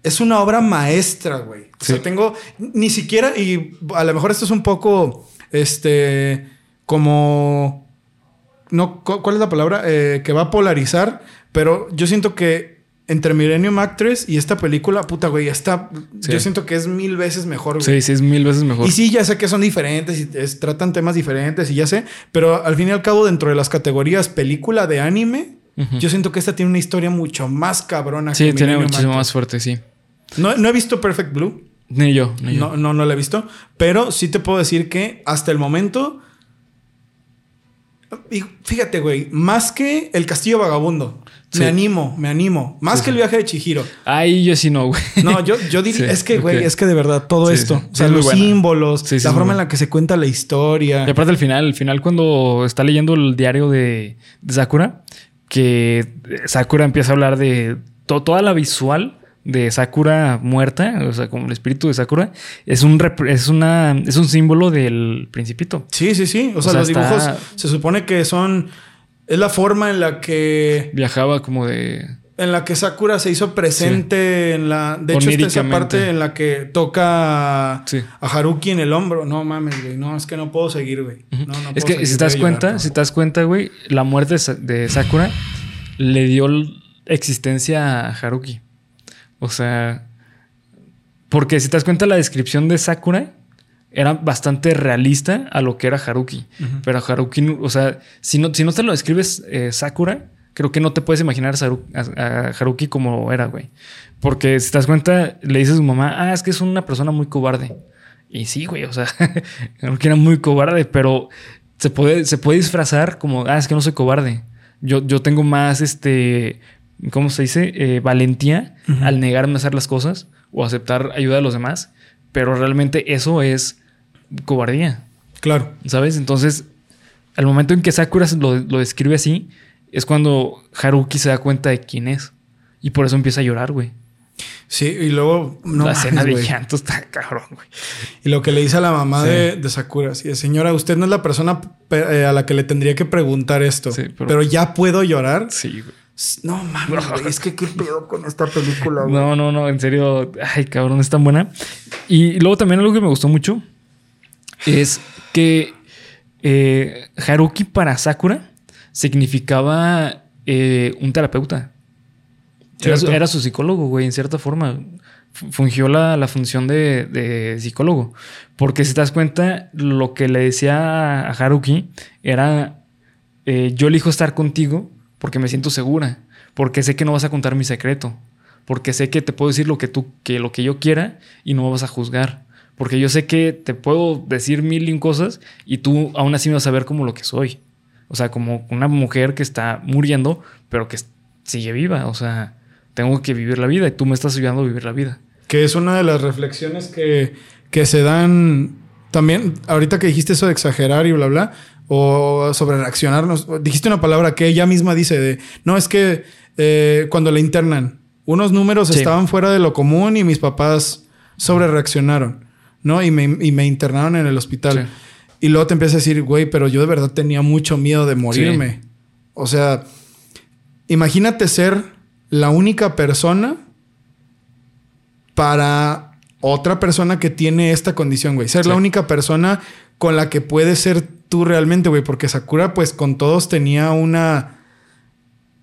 Es una obra maestra, güey. O sea, tengo. Ni siquiera. Y a lo mejor esto es un poco. Este. Como. No, cu- ¿cuál es la palabra? Eh, que va a polarizar. Pero yo siento que entre Millennium Actress y esta película, puta, güey, está. Sí. Yo siento que es mil veces mejor, güey. Sí, sí, es mil veces mejor. Y sí, ya sé que son diferentes y es- tratan temas diferentes y ya sé, pero al fin y al cabo, dentro de las categorías película de anime, yo siento que esta tiene una historia mucho más cabrona. Sí, que tiene Millennium muchísimo Actress. más fuerte, sí. No, no he visto Perfect Blue. Ni yo, ni yo. No, no, no la he visto. Pero sí te puedo decir que hasta el momento. Y fíjate, güey, más que el castillo vagabundo. Sí. Me animo, me animo. Más Sí, que el viaje de Chihiro. Ay, yo sí no, güey. No, yo, yo <laughs> diría, Sí, es que, güey, es que de verdad todo esto, o sea, los símbolos, Sí, sí, la forma en la que se cuenta la historia. Y aparte al final, al final cuando está leyendo el diario de, de Sakura, que Sakura empieza a hablar de to- toda la visual de Sakura muerta, o sea, como el espíritu de Sakura, es un es una es un símbolo del principito. Sí, sí, sí. O sea, sea, los está- dibujos se supone que son. Es la forma en la que. Viajaba como de En la que Sakura se hizo presente en la. De hecho, está esa Oníricamente. parte en la que toca Sí. a Haruki en el hombro. No mames, güey. No, es que no puedo seguir, güey. No, no es que seguir, si te das llorar, cuenta, si te das cuenta, güey, la muerte de Sa- de Sakura le dio existencia a Haruki. O sea, porque si te das cuenta la descripción de Sakura era bastante realista a lo que era Haruki. Ujú. Pero Haruki, o sea, si no, si no te lo describes eh, Sakura, creo que no te puedes imaginar a Haruki como era, güey. Porque si te das cuenta, le dices a su mamá, ah, es que es una persona muy cobarde. Y sí, güey, o sea, <laughs> Haruki era muy cobarde, pero se puede, se puede disfrazar como, ah, es que no soy cobarde. Yo, yo tengo más, este, ¿cómo se dice? Eh, valentía al negarme a hacer las cosas o aceptar ayuda de los demás. Pero realmente eso es cobardía. Claro. ¿Sabes? Entonces, al momento en que Sakura lo, lo describe así, es cuando Haruki se da cuenta de quién es. Y por eso empieza a llorar, güey. Sí, y luego. No la escena de llanto está cabrón, güey. Y lo que le dice a la mamá Sí. de, de Sakura, sí, señora, usted no es la persona pe- eh, a la que le tendría que preguntar esto, Sí, pero... pero- ya puedo llorar. Sí, güey. No mames, güey, es que qué pedo con esta película, güey. No, no, no, en serio. Ay, cabrón, es tan buena. Y luego también algo que me gustó mucho es que eh, Haruki para Sakura significaba eh, un terapeuta. Era su, Cierto. era su psicólogo, güey, en cierta forma. Fu- Fungió la, la función de, de psicólogo. Porque si te das cuenta, lo que le decía a Haruki era: eh, Yo elijo estar contigo porque me siento segura. Porque sé que no vas a contar mi secreto. Porque sé que te puedo decir lo que tú, que lo que yo quiera y no me vas a juzgar. Porque yo sé que te puedo decir mil y un cosas y tú aún así me vas a ver como lo que soy. O sea, como una mujer que está muriendo, pero que sigue viva. O sea, tengo que vivir la vida y tú me estás ayudando a vivir la vida. Que es una de las reflexiones que, que se dan también, ahorita que dijiste eso de exagerar y bla, bla, o sobre reaccionarnos, dijiste una palabra que ella misma dice de, no, es que eh, cuando la internan, unos números Sí. estaban fuera de lo común y mis papás sobre reaccionaron, ¿no? Y me, y me internaron en el hospital. Sí. Y luego te empiezas a decir, güey, pero yo de verdad tenía mucho miedo de morirme. O sea, imagínate ser la única persona para otra persona que tiene esta condición, güey. Ser Sí. la única persona con la que puedes ser tú realmente, güey. Porque Sakura, pues con todos tenía una...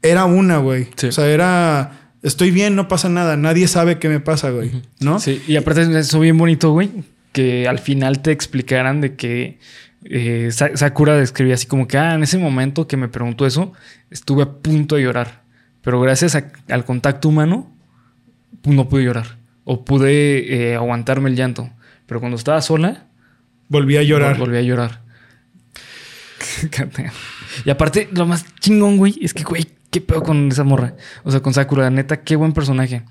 Era una, güey. Sí. O sea, era... Estoy bien, no pasa nada. Nadie sabe qué me pasa, güey. ¿No? Sí, y aparte es eso bien bonito, güey, que al final te explicaran de que eh, Sa- Sakura describía así como que, ah, en ese momento que me preguntó eso, estuve a punto de llorar, pero gracias a- al contacto humano no pude llorar o pude eh, aguantarme el llanto, pero cuando estaba sola, Volví a llorar. vol- volví a llorar. <laughs> y aparte, lo más chingón, güey, es que, güey, qué pedo con esa morra. O sea, con Sakura, neta, qué buen personaje.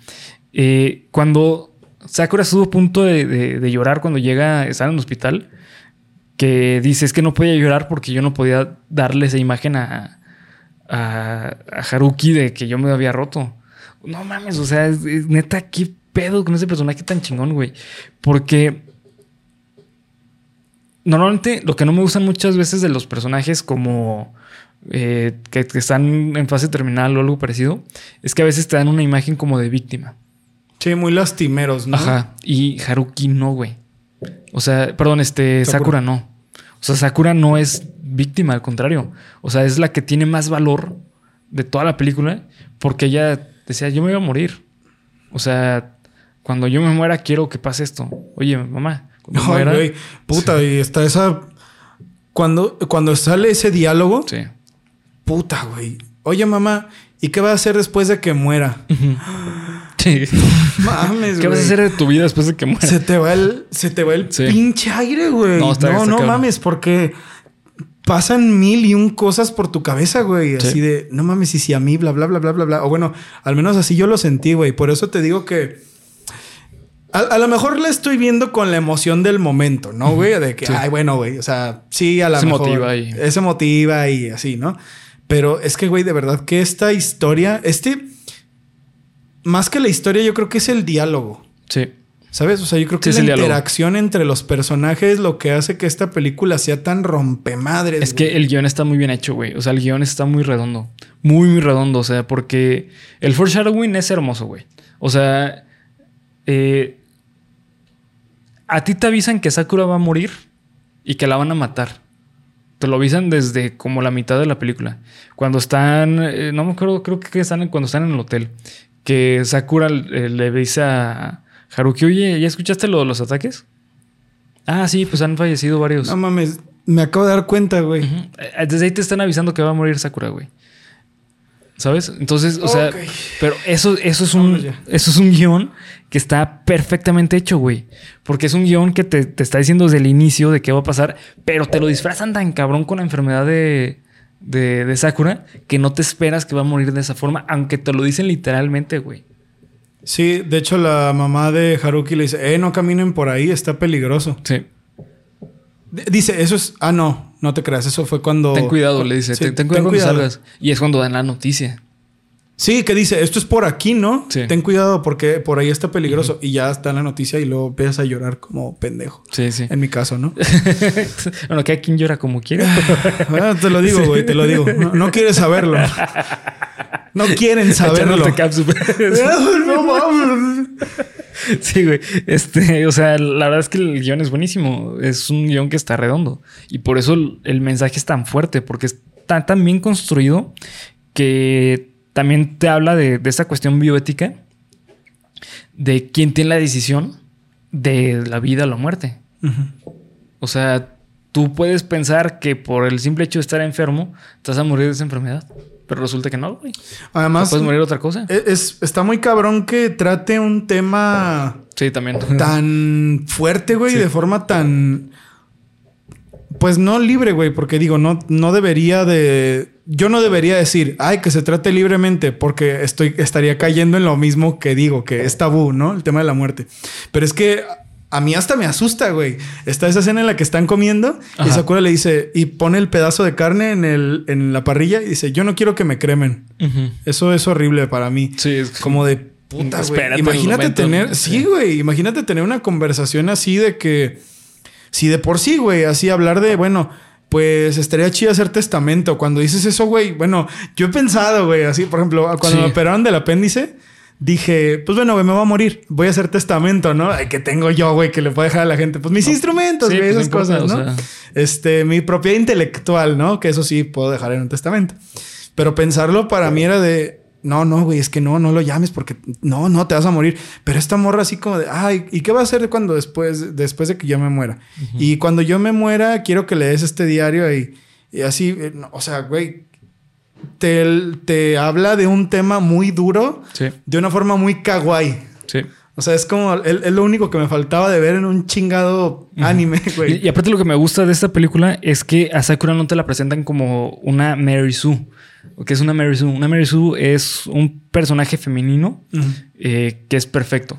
Eh, cuando Sakura estuvo a punto de, de- de llorar cuando llega a estar en el hospital, que dice, es que no podía llorar porque yo no podía darle esa imagen a, a, a Haruki de que yo me había roto. No mames, o sea, es, es neta, qué pedo con ese personaje tan chingón, güey. Porque normalmente lo que no me gustan muchas veces de los personajes como eh, que, que están en fase terminal o algo parecido, es que a veces te dan una imagen como de víctima. Sí, muy lastimeros, ¿no? Ajá. Y Haruki no, güey. O sea, perdón, este Sakura. Sakura. no. O sea, Sakura no es víctima, al contrario. O sea, es la que tiene más valor de toda la película porque ella decía, yo me voy a morir. O sea, cuando yo me muera quiero que pase esto. Oye, mamá, me <laughs> Ay, muera... güey. Puta, y está esa. Cuando, cuando sale ese diálogo, Sí. puta, güey. Oye, mamá, ¿y qué va a hacer después de que muera? <gasps> Sí. Mames, ¿Qué vas a hacer de tu vida después de que mueras? Se te va el, se te va el Sí. pinche aire, güey. No, No, está- no, está cabrón. mames, porque pasan mil y un cosas por tu cabeza, güey. Sí. Así de, no mames, y si a mí, bla, bla, bla, bla, bla, bla. O bueno, al menos así yo lo sentí, güey. Por eso te digo que. A, a lo mejor la estoy viendo con la emoción del momento, ¿no, güey? De que, Sí. ay, bueno, güey. O sea, sí, a lo Se mejor. motiva y- Se motiva y así, ¿no? Pero es que, güey, de verdad que esta historia, este. Más que la historia, yo creo que es el diálogo. Sí. ¿Sabes? O sea, yo creo que Sí, es la diálogo. interacción entre los personajes lo que hace que esta película sea tan rompemadres. Es que el guion está muy bien hecho, güey. O sea, el guion está muy redondo. Muy, muy redondo. O sea, porque el foreshadowing es hermoso, güey. O sea, eh, a ti te avisan que Sakura va a morir y que la van a matar. Te lo avisan desde como la mitad de la película. Cuando están, eh, no me acuerdo, creo que están cuando están en el hotel. Que Sakura eh, le dice a Haruki, oye, ¿ya escuchaste lo de los ataques? Ah, sí, pues han fallecido varios. No mames, me acabo de dar cuenta, güey. Eh, Desde ahí te están avisando que va a morir Sakura, güey. ¿Sabes? Entonces, o sea, pero eso, eso es un, eso es un guion que está perfectamente hecho, güey. Porque es un guion que te, te está diciendo desde el inicio de qué va a pasar, pero te lo disfrazan tan cabrón con la enfermedad de, de, de Sakura que no te esperas que va a morir de esa forma, aunque te lo dicen literalmente, güey. Sí, de hecho la mamá de Haruki le dice, eh, no caminen por ahí, está peligroso. Sí. Dice, eso es, ah, no, no te creas, eso fue cuando... Ten cuidado, le dice. Sí, ten, ten cuidado cuando salgas. Y es cuando dan la noticia. Sí, que dice, esto es por aquí, ¿no? Sí. Ten cuidado porque por ahí está peligroso. Y ya está en la noticia y luego empiezas a llorar como pendejo. Sí, sí. En mi caso, ¿no? <laughs> bueno, que quien llora como quiera. <laughs> Te lo digo, güey, te lo digo. No, no quieres saberlo. <laughs> No quieren <laughs> saberlo. <laughs> No mames. Sí, güey. Este, o sea, la verdad es que el guion es buenísimo. Es un guion que está redondo. Y por eso el, el mensaje es tan fuerte, porque está tan bien construido que también te habla de, de esta cuestión bioética de quién tiene la decisión de la vida o la muerte. O sea, tú puedes pensar que por el simple hecho de estar enfermo, te vas a morir de esa enfermedad. Pero resulta que no, güey. Además, puedes morir otra cosa. es, es- está muy cabrón que trate un tema Sí, también. <laughs> tan fuerte, güey, Sí. de forma tan. Pues no libre, güey, porque digo, no, no debería de. Yo no debería decir, ay, que se trate libremente, porque estoy, estaría cayendo en lo mismo que digo, que es tabú, ¿no? El tema de la muerte. Pero es que a mí hasta me asusta, güey. Está esa escena en la que están comiendo y Ajá. Sakura le dice, y pone el pedazo de carne en, el, en la parrilla y dice, yo no quiero que me cremen. Eso es horrible para mí. Sí, es Como de puta, güey. Imagínate tener, sí, Sí. güey. Imagínate tener una conversación así de que, si de por sí, güey, así hablar de, bueno, pues estaría chido hacer testamento. Cuando dices eso, güey, bueno, yo he pensado, güey, así, por ejemplo, cuando Sí. me operaron del apéndice, dije, pues bueno, güey, me voy a morir, voy a hacer testamento, ¿no? Ay, que tengo yo, güey, que le puedo dejar a la gente, pues mis instrumentos, Sí, güey, pues, esas importa, cosas, o ¿no? sea. Este, mi propiedad intelectual, ¿no? Que eso sí puedo dejar en un testamento. Pero pensarlo para mí era de, no, no, güey, es que no, no lo llames porque no, no, te vas a morir. Pero esta morra así como de, ay, ¿y qué va a hacer cuando después, después de que yo me muera? Y cuando yo me muera, quiero que le des este diario y, y así, eh, no, o sea, güey, te, te habla de un tema muy duro Sí, de una forma muy kawaii. sí. O sea, es como, es, es lo único que me faltaba de ver en un chingado anime, güey. Y, y aparte lo que me gusta de esta película es que a Sakura no te la presentan como una Mary Sue. ¿Qué es una Mary Sue? Una Mary Sue es un personaje femenino eh, que es perfecto.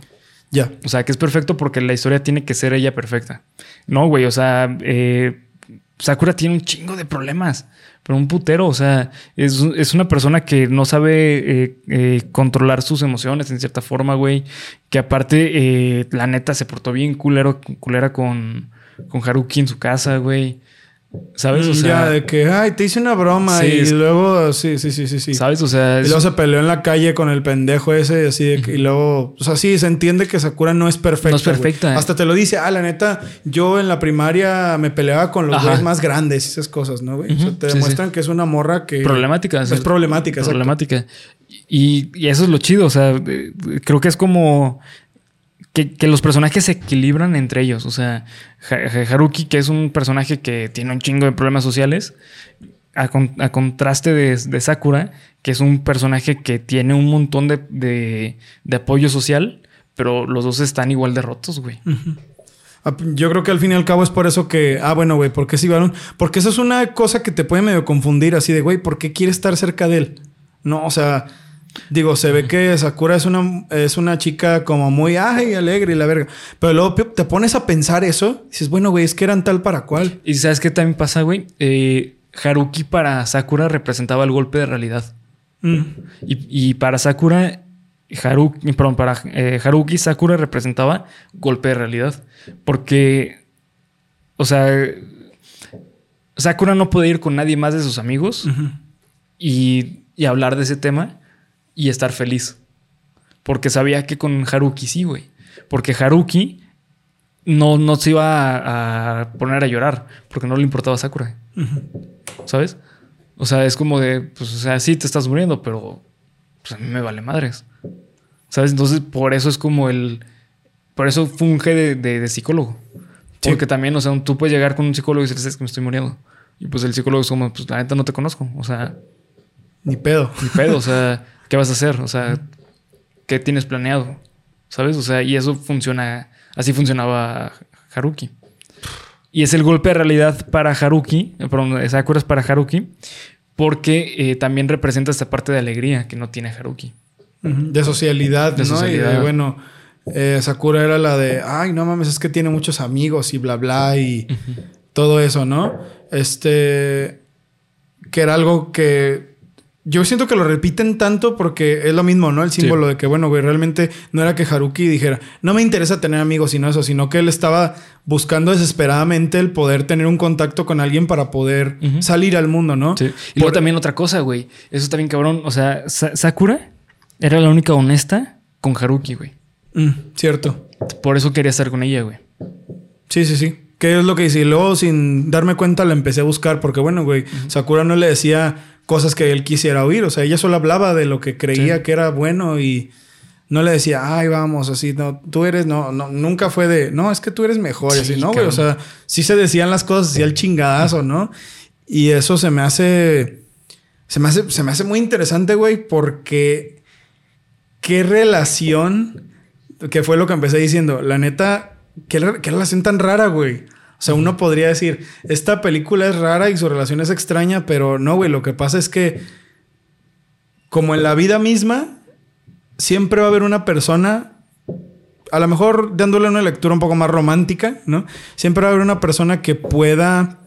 Ya. O sea, que es perfecto porque la historia tiene que ser ella perfecta. No, güey, o sea, eh, Sakura tiene un chingo de problemas, pero un putero, o sea, es, es una persona que no sabe eh, eh, controlar sus emociones en cierta forma, güey, que aparte, eh, la neta, se portó bien culero, culera con, con Haruki en su casa, güey. ¿Sabes? O sea, de que, ay, te hice una broma Sí, y es- luego, sí, sí, sí, sí, sí. ¿sabes? O sea, Y es- luego se peleó en la calle con el pendejo ese, y así de que, y luego, o sea, sí, se entiende que Sakura no es perfecta. No es perfecta, eh. Hasta te lo dice, ah, la neta, yo en la primaria me peleaba con los güeyes más grandes y esas cosas, ¿no, güey? O sea, te sí, demuestran que es una morra que. problemática. Es problemática, exacto. Problemática. Y, y eso es lo chido. O sea, eh, creo que es como que, los personajes se equilibran entre ellos. O sea, Ha- Ha- Haruki, que es un personaje que tiene un chingo de problemas sociales. a, con- a contraste de, Sakura, que es un personaje que tiene un montón de, de- de apoyo social, pero los dos están igual de rotos, güey. Ah, Yo creo que al fin y al cabo es por eso que, ah, bueno, güey, ¿por qué sí varón? Porque eso es una cosa que te puede medio confundir así de, güey, ¿por qué quiere estar cerca de él? No, o sea, digo, se ve que Sakura es una, es una chica como muy, ay, alegre y la verga. Pero luego te- pones a pensar eso, y dices, bueno, güey, es que eran tal para cual. Y ¿sabes qué también pasa, güey? Eh, Haruki para Sakura representaba el golpe de realidad. Mm. Y, y para Sakura, Haruki, perdón, para eh, Haruki, Sakura representaba golpe de realidad. Porque, o sea, Sakura no puede ir con nadie más de sus amigos y, y hablar de ese tema y estar feliz. Porque sabía que con Haruki sí, güey. Porque Haruki no, no se iba a, a poner a llorar porque no le importaba a Sakura. ¿Sabes? O sea, es como de, pues, o sea, sí te estás muriendo, pero pues a mí me vale madres. ¿Sabes? Entonces, por eso es como el. Por eso funge de, de- de psicólogo. Sí. Porque también, o sea, tú puedes llegar con un psicólogo y decirles "Es que me estoy muriendo. Y pues el psicólogo es como, pues la neta no te conozco. O sea, Ni pedo. ni pedo. o sea, <laughs> ¿qué vas a hacer? O sea, ¿qué tienes planeado? ¿Sabes? O sea, y eso funciona. Así funcionaba Haruki. Y es el golpe de realidad para Haruki, perdón, Sakura es para Haruki, porque eh, también representa esta parte de alegría que no tiene Haruki. De socialidad, De ¿no? Y socialidad. de, bueno, eh, Sakura era la de, ay, no mames, es que tiene muchos amigos y bla, bla, y todo eso, ¿no? Este, que era algo que yo siento que lo repiten tanto porque es lo mismo, ¿no? El Sí. símbolo de que, bueno, güey, realmente no era que Haruki dijera, no me interesa tener amigos sino eso, sino que él estaba buscando desesperadamente el poder tener un contacto con alguien para poder salir al mundo, ¿no? Sí. Y luego también otra cosa, güey. Eso está bien cabrón. O sea, Sa- Sakura era la única honesta con Haruki, güey. Mm, cierto. Por eso quería estar con ella, güey. Sí, sí, sí. ¿Qué es lo que hice? Y luego, sin darme cuenta, la empecé a buscar. Porque, bueno, güey, Sakura no le decía cosas que él quisiera oír. O sea, ella solo hablaba de lo que creía Sí. que era bueno y no le decía, ay, vamos, así, no, tú eres, no, no, nunca fue de, no, es que tú eres mejor. Sí, así, no, güey. O sea, sí se decían las cosas, así el chingadazo, ¿no? Y eso se me hace, se me hace, se me hace muy interesante, güey, porque qué relación, que fue lo que empecé diciendo, la neta, qué, qué relación tan rara, güey. O sea, uno podría decir, esta película es rara y su relación es extraña, pero no, güey, lo que pasa es que, como en la vida misma, siempre va a haber una persona, a lo mejor dándole una lectura un poco más romántica, ¿no? Siempre va a haber una persona que pueda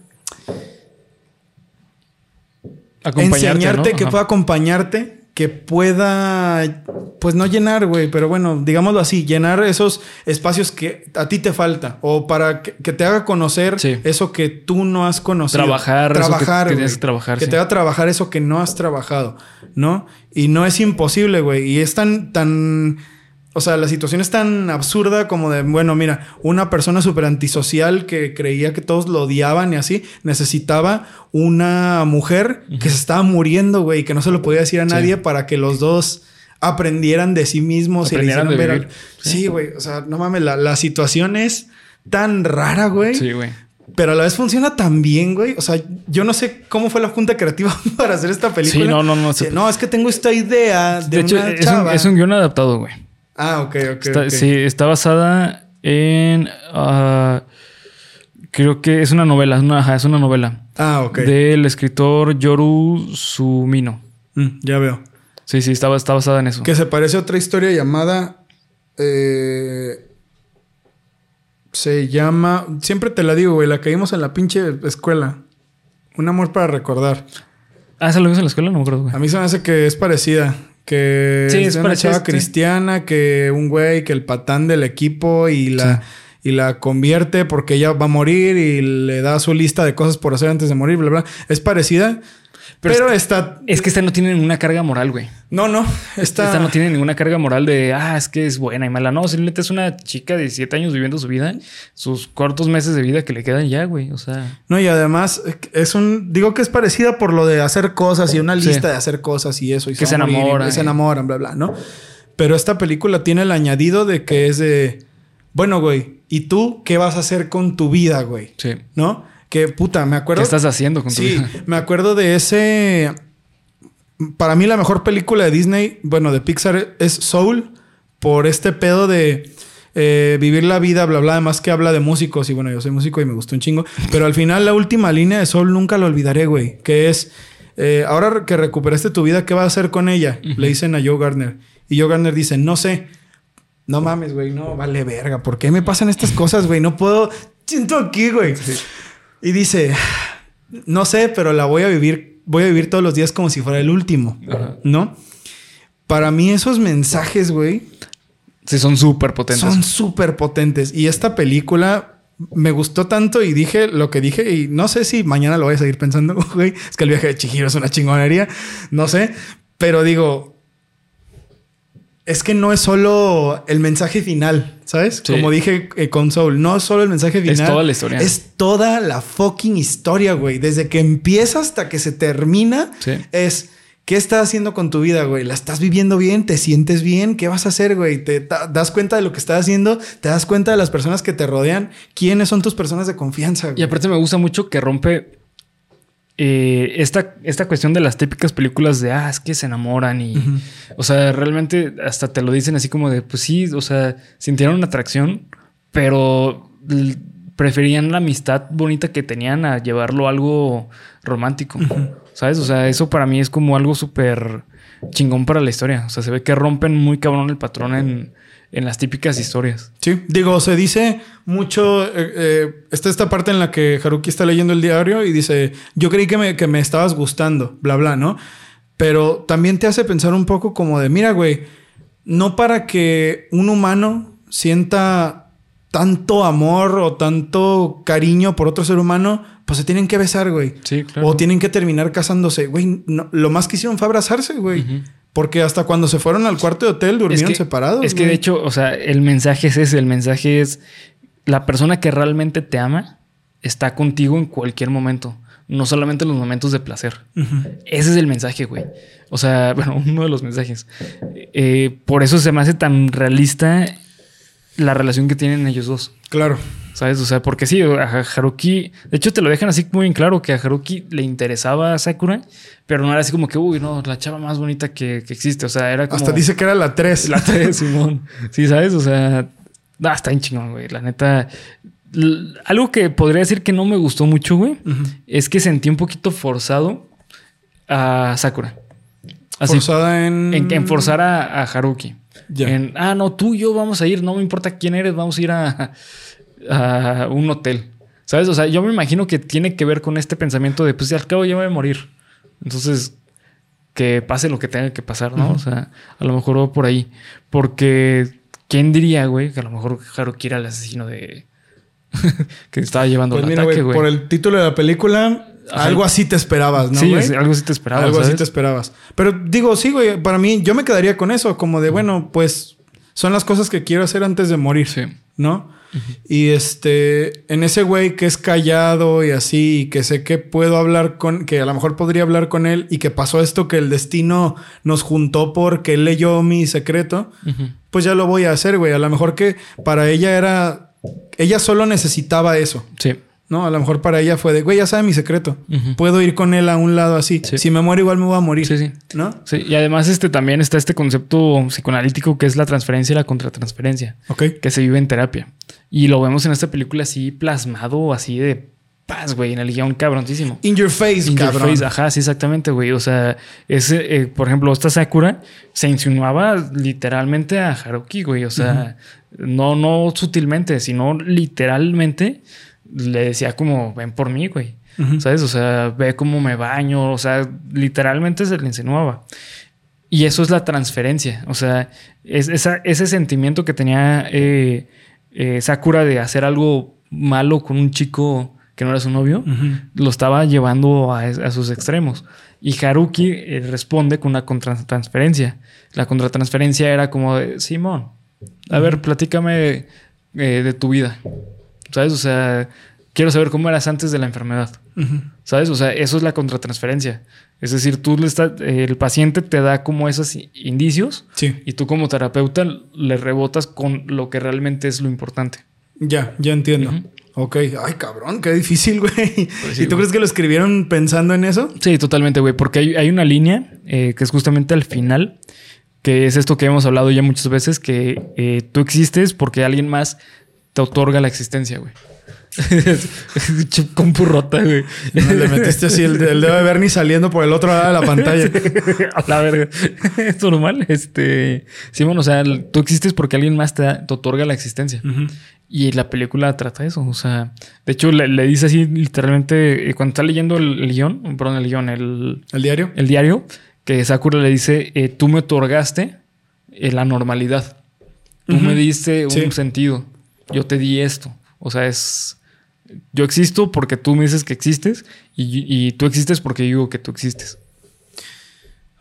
Acompañarte, enseñarte, ¿no? que pueda acompañarte, que pueda, pues no llenar, güey, pero bueno, digámoslo así, llenar esos espacios que a ti te falta o para que, que te haga conocer Sí. eso que tú no has conocido. Trabajar eso que- trabajar, que trabajar, Que sí. te haga trabajar eso que no has trabajado, ¿no? Y no es imposible, güey, y es tan, tan... O sea, la situación es tan absurda como de, bueno, mira, una persona súper antisocial que creía que todos lo odiaban y así, necesitaba una mujer que se estaba muriendo, güey, y que no se lo podía decir a Sí. nadie para que los dos aprendieran de sí mismos Aprendieran y le hicieran ver. Sí, güey, o sea, no mames, la, la situación es tan rara, güey. Sí, güey. Pero a la vez funciona tan bien, güey. O sea, yo no sé cómo fue la junta creativa <laughs> para hacer esta película. Sí, no, no, no. No, es que tengo esta idea de, De hecho, una es un, chava. es un guion adaptado, güey. Ah, ok, ok. Está- ok. Sí, está basada en. ah, creo que es una novela. Es una, ajá, es una novela. Ah, ok. Del escritor Yoru Sumino. Mm, ya veo. Sí, sí, está, está basada en eso. Que se parece a otra historia llamada. eh, se llama. Siempre te la digo, güey. La caímos en la pinche escuela. Un amor para recordar. Ah, ¿esa lo vimos en la escuela? No me acuerdo, güey. A mí se me hace que es parecida. Que Sí, es, es una chava cristiana, que un güey, que el patán del equipo y la, y la convierte porque ella va a morir y le da su lista de cosas por hacer antes de morir, bla, bla. Es parecida, Pero pero, está... Es que esta no tiene ninguna carga moral, güey. No, no. Esta no tiene ninguna carga moral de, ah, es que es buena y mala. No, simplemente es una chica de 17 años viviendo su vida, sus cortos meses de vida que le quedan ya, güey. O sea, No, y además es un... Digo que es parecida por lo de hacer cosas y una Sí. lista de hacer cosas y eso. Y Que se morir y enamoran, Se eh. enamoran, bla, bla, ¿no? Pero esta película tiene el añadido de que es de... Bueno, güey, ¿y tú qué vas a hacer con tu vida, güey? sí. ¿no? Que puta, me acuerdo. ¿Qué estás haciendo con tu Sí, vida? me acuerdo de ese. Para mí, la mejor película de Disney, bueno, de Pixar, es Soul, por este pedo de eh, vivir la vida, bla, bla. Además, que habla de músicos, y bueno, yo soy músico y me gustó un chingo. Pero al final, la última línea de Soul nunca lo olvidaré, güey. Que es. eh, ahora que recuperaste tu vida, ¿qué vas a hacer con ella? Le dicen a Joe Gardner. Y Joe Gardner dice, no sé. No mames, güey, no, vale verga. ¿Por qué me pasan estas cosas, güey? No puedo. Siento aquí, güey. Y dice, no sé, pero la voy a vivir, voy a vivir todos los días como si fuera el último, Ajá. ¿no? Para mí esos mensajes, güey, Sí, son súper potentes. son súper potentes. Y esta película me gustó tanto y dije lo que dije y no sé si mañana lo voy a seguir pensando, <laughs> güey. Es que el viaje de Chihiro es una chingonería, no sé. Pero digo, es que no es solo el mensaje final, ¿sabes? Sí. Como dije eh, con Soul, no es solo el mensaje final. Es toda la historia. Es toda la fucking historia, güey. Desde que empieza hasta que se termina, Sí. es... ¿Qué estás haciendo con tu vida, güey? ¿La estás viviendo bien? ¿Te sientes bien? ¿Qué vas a hacer, güey? ¿Te da- das cuenta de lo que estás haciendo? ¿Te das cuenta de las personas que te rodean? ¿Quiénes son tus personas de confianza, Y güey? aparte me gusta mucho que rompe eh, esta, esta cuestión de las típicas películas de, ah, es que se enamoran y, o sea, realmente hasta te lo dicen así como de, pues sí, o sea, sintieron una atracción, pero preferían la amistad bonita que tenían a llevarlo a algo romántico, ¿sabes? O sea, eso para mí es como algo súper chingón para la historia. O sea, se ve que rompen muy cabrón el patrón en, en las típicas historias. Sí, digo, se dice mucho. eh, eh, está esta parte en la que Haruki está leyendo el diario y dice: Yo creí que me, que me estabas gustando, bla, bla, ¿no? Pero también te hace pensar un poco como de: Mira, güey, no para que un humano sienta tanto amor o tanto cariño por otro ser humano, pues se tienen que besar, güey. Sí, claro. O tienen que terminar casándose. Güey, no- lo más que hicieron fue abrazarse, güey. Porque hasta cuando se fueron al cuarto de hotel durmieron separados. Es que de hecho, o sea, el mensaje es ese. El mensaje es la persona que realmente te ama está contigo en cualquier momento. No solamente en los momentos de placer. Ese es el mensaje, güey. O sea, <laughs> bueno, uno de los mensajes. Eh, por eso se me hace tan realista la relación que tienen ellos dos. Claro. ¿Sabes? O sea, porque sí, a Haruki. De hecho, te lo dejan así muy en claro que a Haruki le interesaba a Sakura, pero no era así como que, uy, no, la chava más bonita que, que existe. O sea, era como. Hasta dice que era la 3. La 3, <laughs> Simón. Sí, ¿sabes? O sea, ah, está bien chingón, güey. La neta. Algo que podría decir que no me gustó mucho, güey, es que sentí un poquito forzado a Sakura. Así, Forzada en... en, en forzar a, a Haruki. Ya. En, ah, no, tú y yo vamos a ir, no me importa quién eres, vamos a ir a, a un hotel. ¿Sabes? O sea, yo me imagino que tiene que ver con este pensamiento de, pues al cabo ya me voy a morir. Entonces, que pase lo que tenga que pasar, ¿no? O sea, a lo mejor va por ahí. Porque, ¿quién diría, güey, que a lo mejor Haruki era el asesino de... <laughs> que estaba llevando Pues el mira, ataque, güey, por el título de la película, Ajá. algo así te esperabas, ¿no, sí, güey? algo sí te esperaba, algo así te esperabas. Pero digo, sí, güey, para mí, yo me quedaría con eso, como de, bueno, pues son las cosas que quiero hacer antes de morir, Sí. ¿no? Y este, en ese güey que es callado y así, y que sé que puedo hablar con, que a lo mejor podría hablar con él, y que pasó esto que el destino nos juntó porque él leyó mi secreto, pues ya lo voy a hacer, güey. A lo mejor que para ella era, ella solo necesitaba eso. Sí. ¿No? A lo mejor para ella fue de, güey, ya sabe mi secreto. Puedo ir con él a un lado así. Sí. Si me muero, igual me voy a morir. Sí, sí. ¿No? Sí, y además este también está este concepto psicoanalítico que es la transferencia y la contratransferencia, Ok. que se vive en terapia. Y lo vemos en esta película así plasmado, así de paz, güey, en el guion cabroncísimo. In your face, In your cabrón. face, ajá, sí, exactamente, güey. O sea, ese, eh, por ejemplo, esta Sakura se insinuaba literalmente a Haruki, güey. O sea, no, no sutilmente, sino literalmente le decía como, ven por mí, güey. ¿Sabes? O sea, ve cómo me baño. O sea, literalmente se le insinuaba. Y eso es la transferencia. O sea, es esa- ese sentimiento que tenía eh, eh, Sakura de hacer algo malo con un chico que no era su novio, lo estaba llevando a, a sus extremos. Y Haruki eh, responde con una contratransferencia. La contratransferencia era como de, Simón, a ver, platícame eh, de tu vida. ¿Sabes? O sea, quiero saber cómo eras antes de la enfermedad. ¿Sabes? O sea, eso es la contratransferencia. Es decir, tú le estás, eh, el paciente te da como esos indicios Sí. y tú como terapeuta le rebotas con lo que realmente es lo importante. Ya, ya entiendo. Ujú. Ok, ay cabrón, qué difícil, güey. Pues sí, ¿Y tú güey. crees que lo escribieron pensando en eso? Sí, totalmente, güey, porque hay, hay una línea eh, que es justamente al final, que es esto que hemos hablado ya muchas veces, que eh, tú existes porque alguien más te otorga la existencia, güey. <laughs> Con purrota, güey. No, le metiste así el, el dedo de Bernie saliendo por el otro lado de la <laughs> pantalla. A la verga. <laughs> Es normal. Este. Sí, bueno, o sea, tú existes porque alguien más te, da- te otorga la existencia. Y la película trata eso. O sea, de hecho, le, le dice así literalmente eh, cuando está leyendo el, el guion, perdón, el guion, el, ¿El diario? el diario, que Sakura le dice: eh, Tú me otorgaste eh, la normalidad. Tú me diste un Sí. sentido. Yo te di esto. O sea, es. Yo existo porque tú me dices que existes y, y tú existes porque yo digo que tú existes.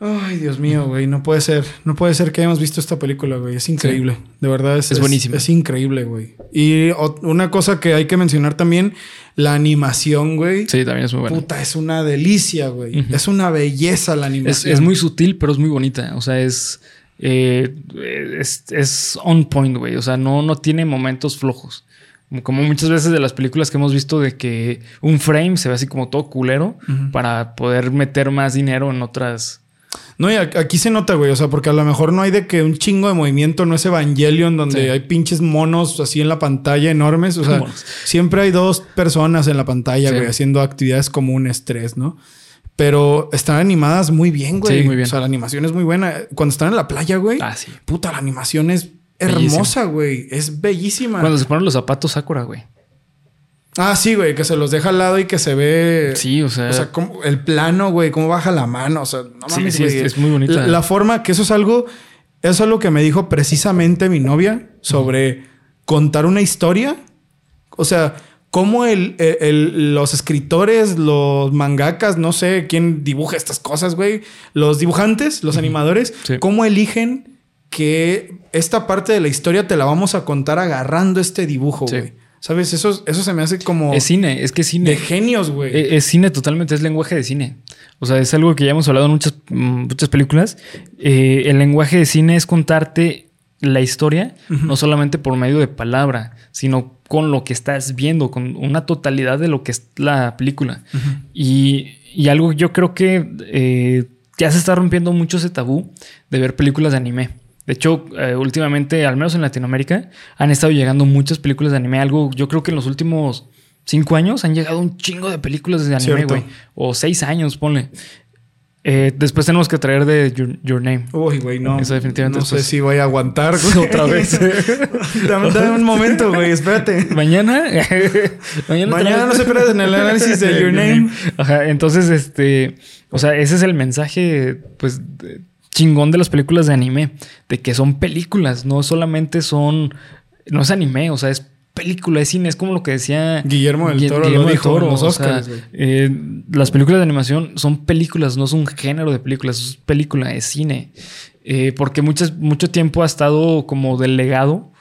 Ay, Dios mío, güey, no puede ser. No puede ser que hayamos visto esta película, güey. Es increíble. De verdad es, Es buenísima. Es, increíble, güey. Y o- una cosa que hay que mencionar también, la animación, güey. Sí, también es muy buena. Puta, es una delicia, güey. Es una belleza la animación. es muy sutil, pero es muy bonita. O sea, es. eh, es, es on point, güey. O sea, no, no tiene momentos flojos. Como muchas veces de las películas que hemos visto de que un frame se ve así como todo culero para poder meter más dinero en otras. No, y aquí se nota, güey. O sea, porque a lo mejor no hay de que un chingo de movimiento, no es Evangelion, donde Sí. hay pinches monos así en la pantalla enormes. O sea, <laughs> Monos. siempre hay dos personas en la pantalla, Sí. güey, haciendo actividades comunes, tres, ¿no? Pero están animadas muy bien, güey. Sí, muy bien. O sea, la animación es muy buena. Cuando están en la playa, güey. Ah, sí. Puta, la animación es. Hermosa, güey. Es bellísima. Cuando se ponen los zapatos Sakura, güey. Ah, sí, güey, que se los deja al lado y que se ve. Sí, o sea. O sea, como el plano, güey, cómo baja la mano. O sea, no Sí, mames, sí, güey. es- es muy bonita. La, la forma, que eso es algo. Eso es algo que me dijo precisamente mi novia sobre contar una historia. O sea, cómo el, el- el- los escritores, los mangakas, no sé quién dibuja estas cosas, güey. Los dibujantes, los animadores, Sí. cómo eligen que esta parte de la historia te la vamos a contar agarrando este dibujo, Sí. güey. ¿Sabes? Eso, eso se me hace como es cine, es que es cine. de genios, güey. Eh, Es cine totalmente, es lenguaje de cine. O sea, es algo que ya hemos hablado en muchas, mm, muchas películas. Eh, el lenguaje de cine es contarte la historia, no solamente por medio de palabra, sino con lo que estás viendo, con una totalidad de lo que es la película. y, y algo yo creo que eh, ya se está rompiendo mucho ese tabú de ver películas de anime. De hecho, eh, últimamente, al menos en Latinoamérica, han estado llegando muchas películas de anime. Algo, yo creo que en los últimos cinco años han llegado un chingo de películas de anime, güey. O seis años, ponle. Eh, después tenemos que traer de Your, Your Name. Uy, güey, no. Eso definitivamente No sé si voy a aguantar. Otra vez. <laughs> dame, dame un momento, güey. Espérate. Mañana. mañana, Mañana otra no vez. se pierdan en el análisis de Your Name. Ajá, entonces, este. O sea, ese es el mensaje, pues, de- chingón de las películas de anime. De que son películas, no solamente son. No es anime, o sea, es película, es cine. Es como lo que decía Guillermo del Toro Guillermo lo del dijo en los o Oscars, sea, güey. eh, las películas de animación son películas, no es un género de películas, es película, es cine. Eh, porque muchas, mucho tiempo ha estado como delegado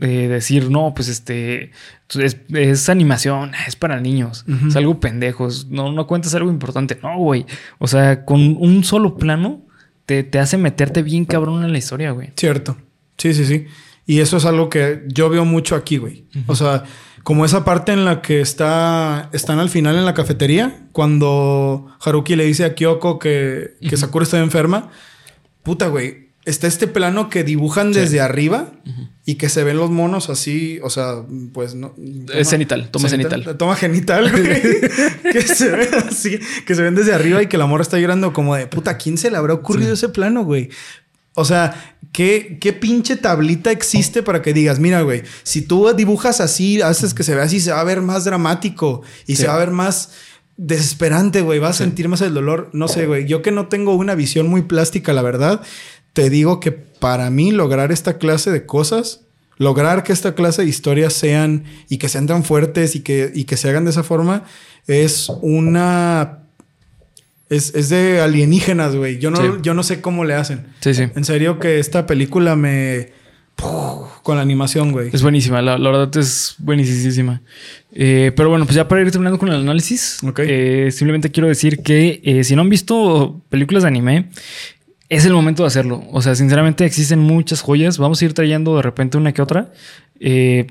eh, decir, no, pues este es, es animación, es para niños, es algo pendejo, es- no, no cuentas algo importante. No, güey. O sea, con un solo plano te, te hace meterte bien cabrón en la historia, güey. Cierto. Sí, sí, sí. Y eso es algo que yo veo mucho aquí, güey. O sea, como esa parte en la que está, están al final en la cafetería, cuando Haruki le dice a Kyoko que, que Sakura está enferma. Puta, güey. Está este plano que dibujan desde arriba y que se ven los monos así, o sea, pues no. Es cenital, toma cenital. Toma genital, güey. <laughs> que se ven así, que se ven desde arriba y que la morra está llorando como de puta, ¿a quién se le habrá ocurrido ese plano, güey? O sea, ¿qué, ¿qué pinche tablita existe para que digas, mira, güey, si tú dibujas así, haces que se vea así, se va a ver más dramático y Sí. se va a ver más desesperante, güey, vas a sentir más el dolor. No sé, güey, yo que no tengo una visión muy plástica, la verdad, te digo que para mí lograr esta clase de cosas, lograr que esta clase de historias sean y que sean tan fuertes y que, y que se hagan de esa forma, es una... Es, es de alienígenas, güey. Yo no, Sí. yo no sé cómo le hacen. Sí, sí. En serio que esta película me... Con la animación, güey. Es buenísima, la, la verdad es buenísima. Eh, pero bueno, pues ya para ir terminando con el análisis, Ok. eh, simplemente quiero decir que eh, si no han visto películas de anime, es el momento de hacerlo. O sea, sinceramente existen muchas joyas. Vamos a ir trayendo de repente una que otra. Eh,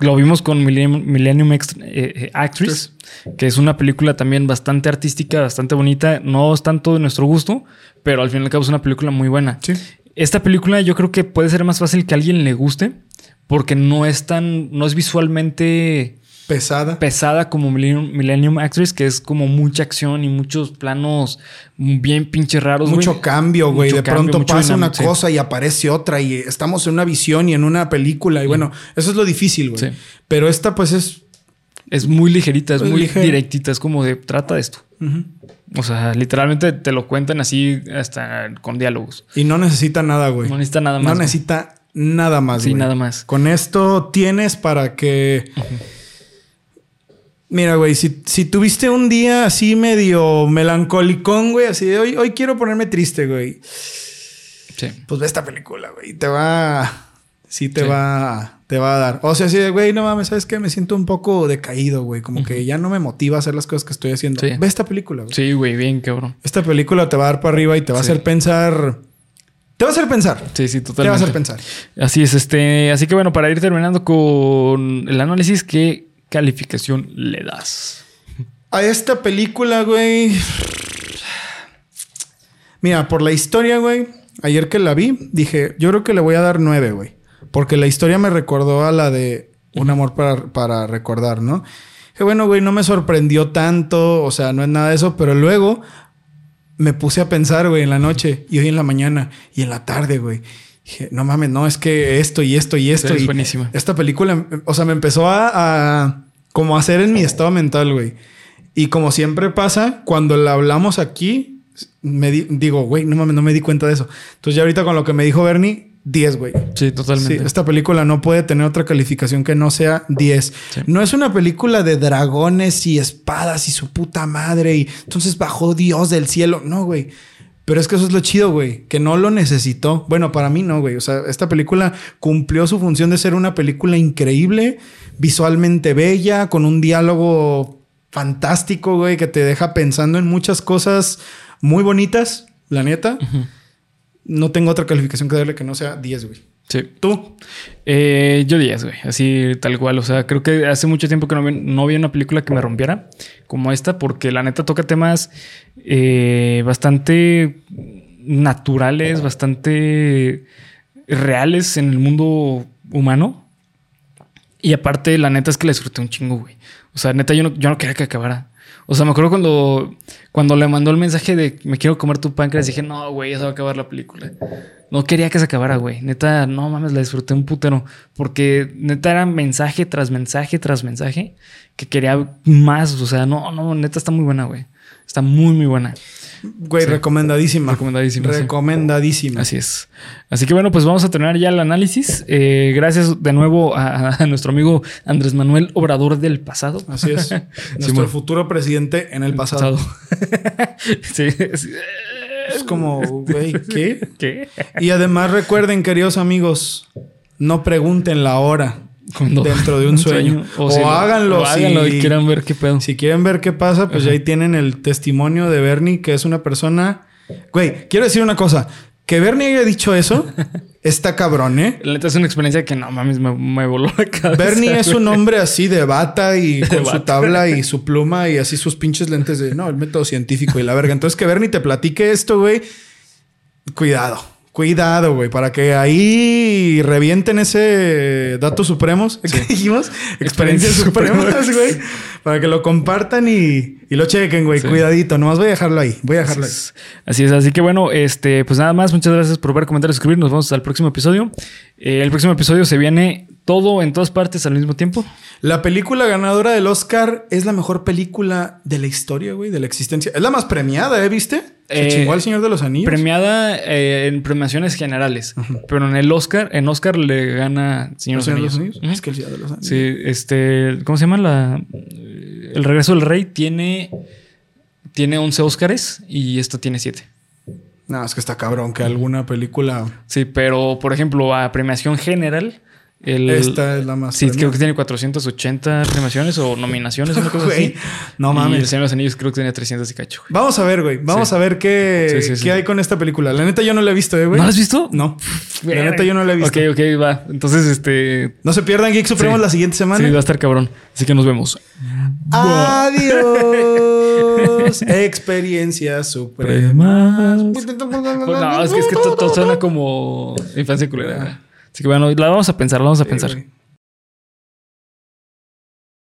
lo vimos con Millennium, eh, eh, Actress, que es una película también bastante artística, bastante bonita. No es tanto de nuestro gusto, pero al fin y al cabo es una película muy buena. Sí. Esta película yo creo que puede ser más fácil que a alguien le guste, porque no es tan, no es visualmente Pesada. pesada como Millennium, Millennium Actress, que es como mucha acción y muchos planos bien pinches raros. Mucho cambio, güey. De cambio, pronto pasa una sí. cosa y aparece otra y estamos en una visión y en una película. Y bueno, eso es lo difícil, güey. Sí. Pero esta, pues, es. Es muy ligerita, es Muy ligera. directita, es como de trata de esto. O sea, literalmente te lo cuentan así hasta con diálogos. Y no necesita nada, güey. No necesita nada más. No necesita nada más, Sí, nada más. Con esto tienes para que. Mira, güey, si, si tuviste un día así medio melancolicón, güey, así de hoy, hoy quiero ponerme triste, güey. Sí. Pues ve esta película, güey. Te va. Sí, te Sí. va. Te va a dar. O sea, así de, güey, no mames, ¿sabes qué? Me siento un poco decaído, güey. Como que ya no me motiva a hacer las cosas que estoy haciendo. Sí. Ve esta película, güey. Sí, güey, bien cabrón. Esta película te va a dar para arriba y te va a hacer pensar. Te va a hacer pensar. Sí, sí, Te va a totalmente. hacer pensar. Así es, este. Así que bueno, para ir terminando con el análisis, ¿qué calificación le das? A esta película, güey. Mira, por la historia, güey. Ayer que la vi, dije, yo creo que le voy a dar nueve, güey. Porque la historia me recordó a la de Un amor para, para recordar, ¿no? Que bueno, güey, no me sorprendió tanto. O sea, no es nada de eso. Pero luego me puse a pensar, güey, en la noche y hoy en la mañana y en la tarde, güey. Dije, no mames, no, es que esto y esto y esto. Sí, es y buenísima. Esta película, o sea, me empezó a, a como hacer en mi estado mental, güey. Y como siempre pasa, cuando la hablamos aquí, me di- digo, güey, no mames, no me di cuenta de eso. Entonces ya ahorita con lo que me dijo Bernie, 10, güey. Sí, totalmente. Sí, esta película no puede tener otra calificación que no sea 10. Sí. No es una película de dragones y espadas y su puta madre y entonces bajó Dios del cielo. No, güey. Pero es que eso es lo chido, güey, que no lo necesitó. Bueno, para mí no, güey. O sea, esta película cumplió su función de ser una película increíble, visualmente bella, con un diálogo fantástico, güey, que te deja pensando en muchas cosas muy bonitas, la neta. No tengo otra calificación que darle que no sea 10, güey. Sí. ¿Tú? Eh, yo 10, güey. Así tal cual. O sea, creo que hace mucho tiempo que no, no vi una película que me rompiera como esta, porque la neta toca temas eh, bastante naturales, bastante reales en el mundo humano. Y aparte, la neta es que la disfruté un chingo, güey. O sea, neta, yo no, yo no quería que acabara. O sea, me acuerdo cuando, cuando le mandó el mensaje de me quiero comer tu páncreas, dije, no, güey, ya se va a acabar la película. No quería que se acabara, güey. Neta, no mames, la disfruté un putero. Porque neta era mensaje tras mensaje tras mensaje que quería más. O sea, no, no, neta está muy buena, güey. Está muy, muy buena. Güey, Sí. recomendadísima. Recomendadísima, sí. Recomendadísima. Así es. Así que bueno, pues vamos a terminar ya el análisis. Eh, gracias de nuevo a, a nuestro amigo Andrés Manuel Obrador del pasado. Así es. <laughs> Nuestro Simón. futuro presidente en el pasado. <laughs> sí, sí. Es como, güey, ¿qué? ¿Qué? Y además recuerden, queridos amigos, no pregunten la hora Cuando- dentro de un <laughs> sueño. O, si háganlo, o háganlo si, y quieran ver qué pedo. si quieren ver qué pasa, pues ya ahí tienen el testimonio de Bernie, que es una persona... Güey, quiero decir una cosa. Que Bernie haya dicho eso, <laughs> está cabrón, ¿eh? La neta es una experiencia que no mames, me, me voló la cabeza. Bernie es un hombre así de bata y con su bata. tabla y su pluma y así sus pinches lentes de no, el método científico y la verga. Entonces que Bernie te platique esto, güey. Cuidado, cuidado, güey, para que ahí revienten ese datos supremos <laughs> que dijimos, experiencias <laughs> supremas, güey, para que lo compartan y, y lo chequen, güey. Sí. Cuidadito, nomás voy a dejarlo ahí, voy a dejarlo ahí. Así es. Así es, así que bueno, este, pues nada más, muchas gracias por ver, comentar, suscribir. Nos vemos al próximo episodio. Eh, el próximo episodio se viene todo en todas partes al mismo tiempo. La película ganadora del Oscar es la mejor película de la historia, güey, de la existencia. Es la más premiada, ¿eh? ¿Viste? Se Eh, chingó al Señor de los Anillos. Premiada eh, en premiaciones generales, pero en el Oscar, en Oscar le gana Señor ¿El de Señor de los los Anillos. Es que el Señor de los Anillos. Sí, este, ¿cómo se llama la? El regreso del rey tiene tiene 11 Óscares y esta tiene 7. No, es que está cabrón que alguna película. Sí, pero por ejemplo, a premiación general, el, Esta es la más. Sí, creo que tiene 480 animaciones o nominaciones, una cosa. <laughs> No mames. Y los Anillos creo que tenía 300 y cacho. Vamos a ver, güey. Vamos a ver qué, qué hay con esta película. La neta yo no la he visto, ¿eh, ¿No la has visto? No. <laughs> La neta yo no la he visto. Ok, ok, va. Entonces, este. No se pierdan Geek Supremos la siguiente semana. Sí, va a estar cabrón. Así que nos vemos. Adiós. <laughs> Experiencias supremas. Pues no, es que, es que todo suena como infancia culera. Así que bueno, la vamos a pensar, la vamos a pensar.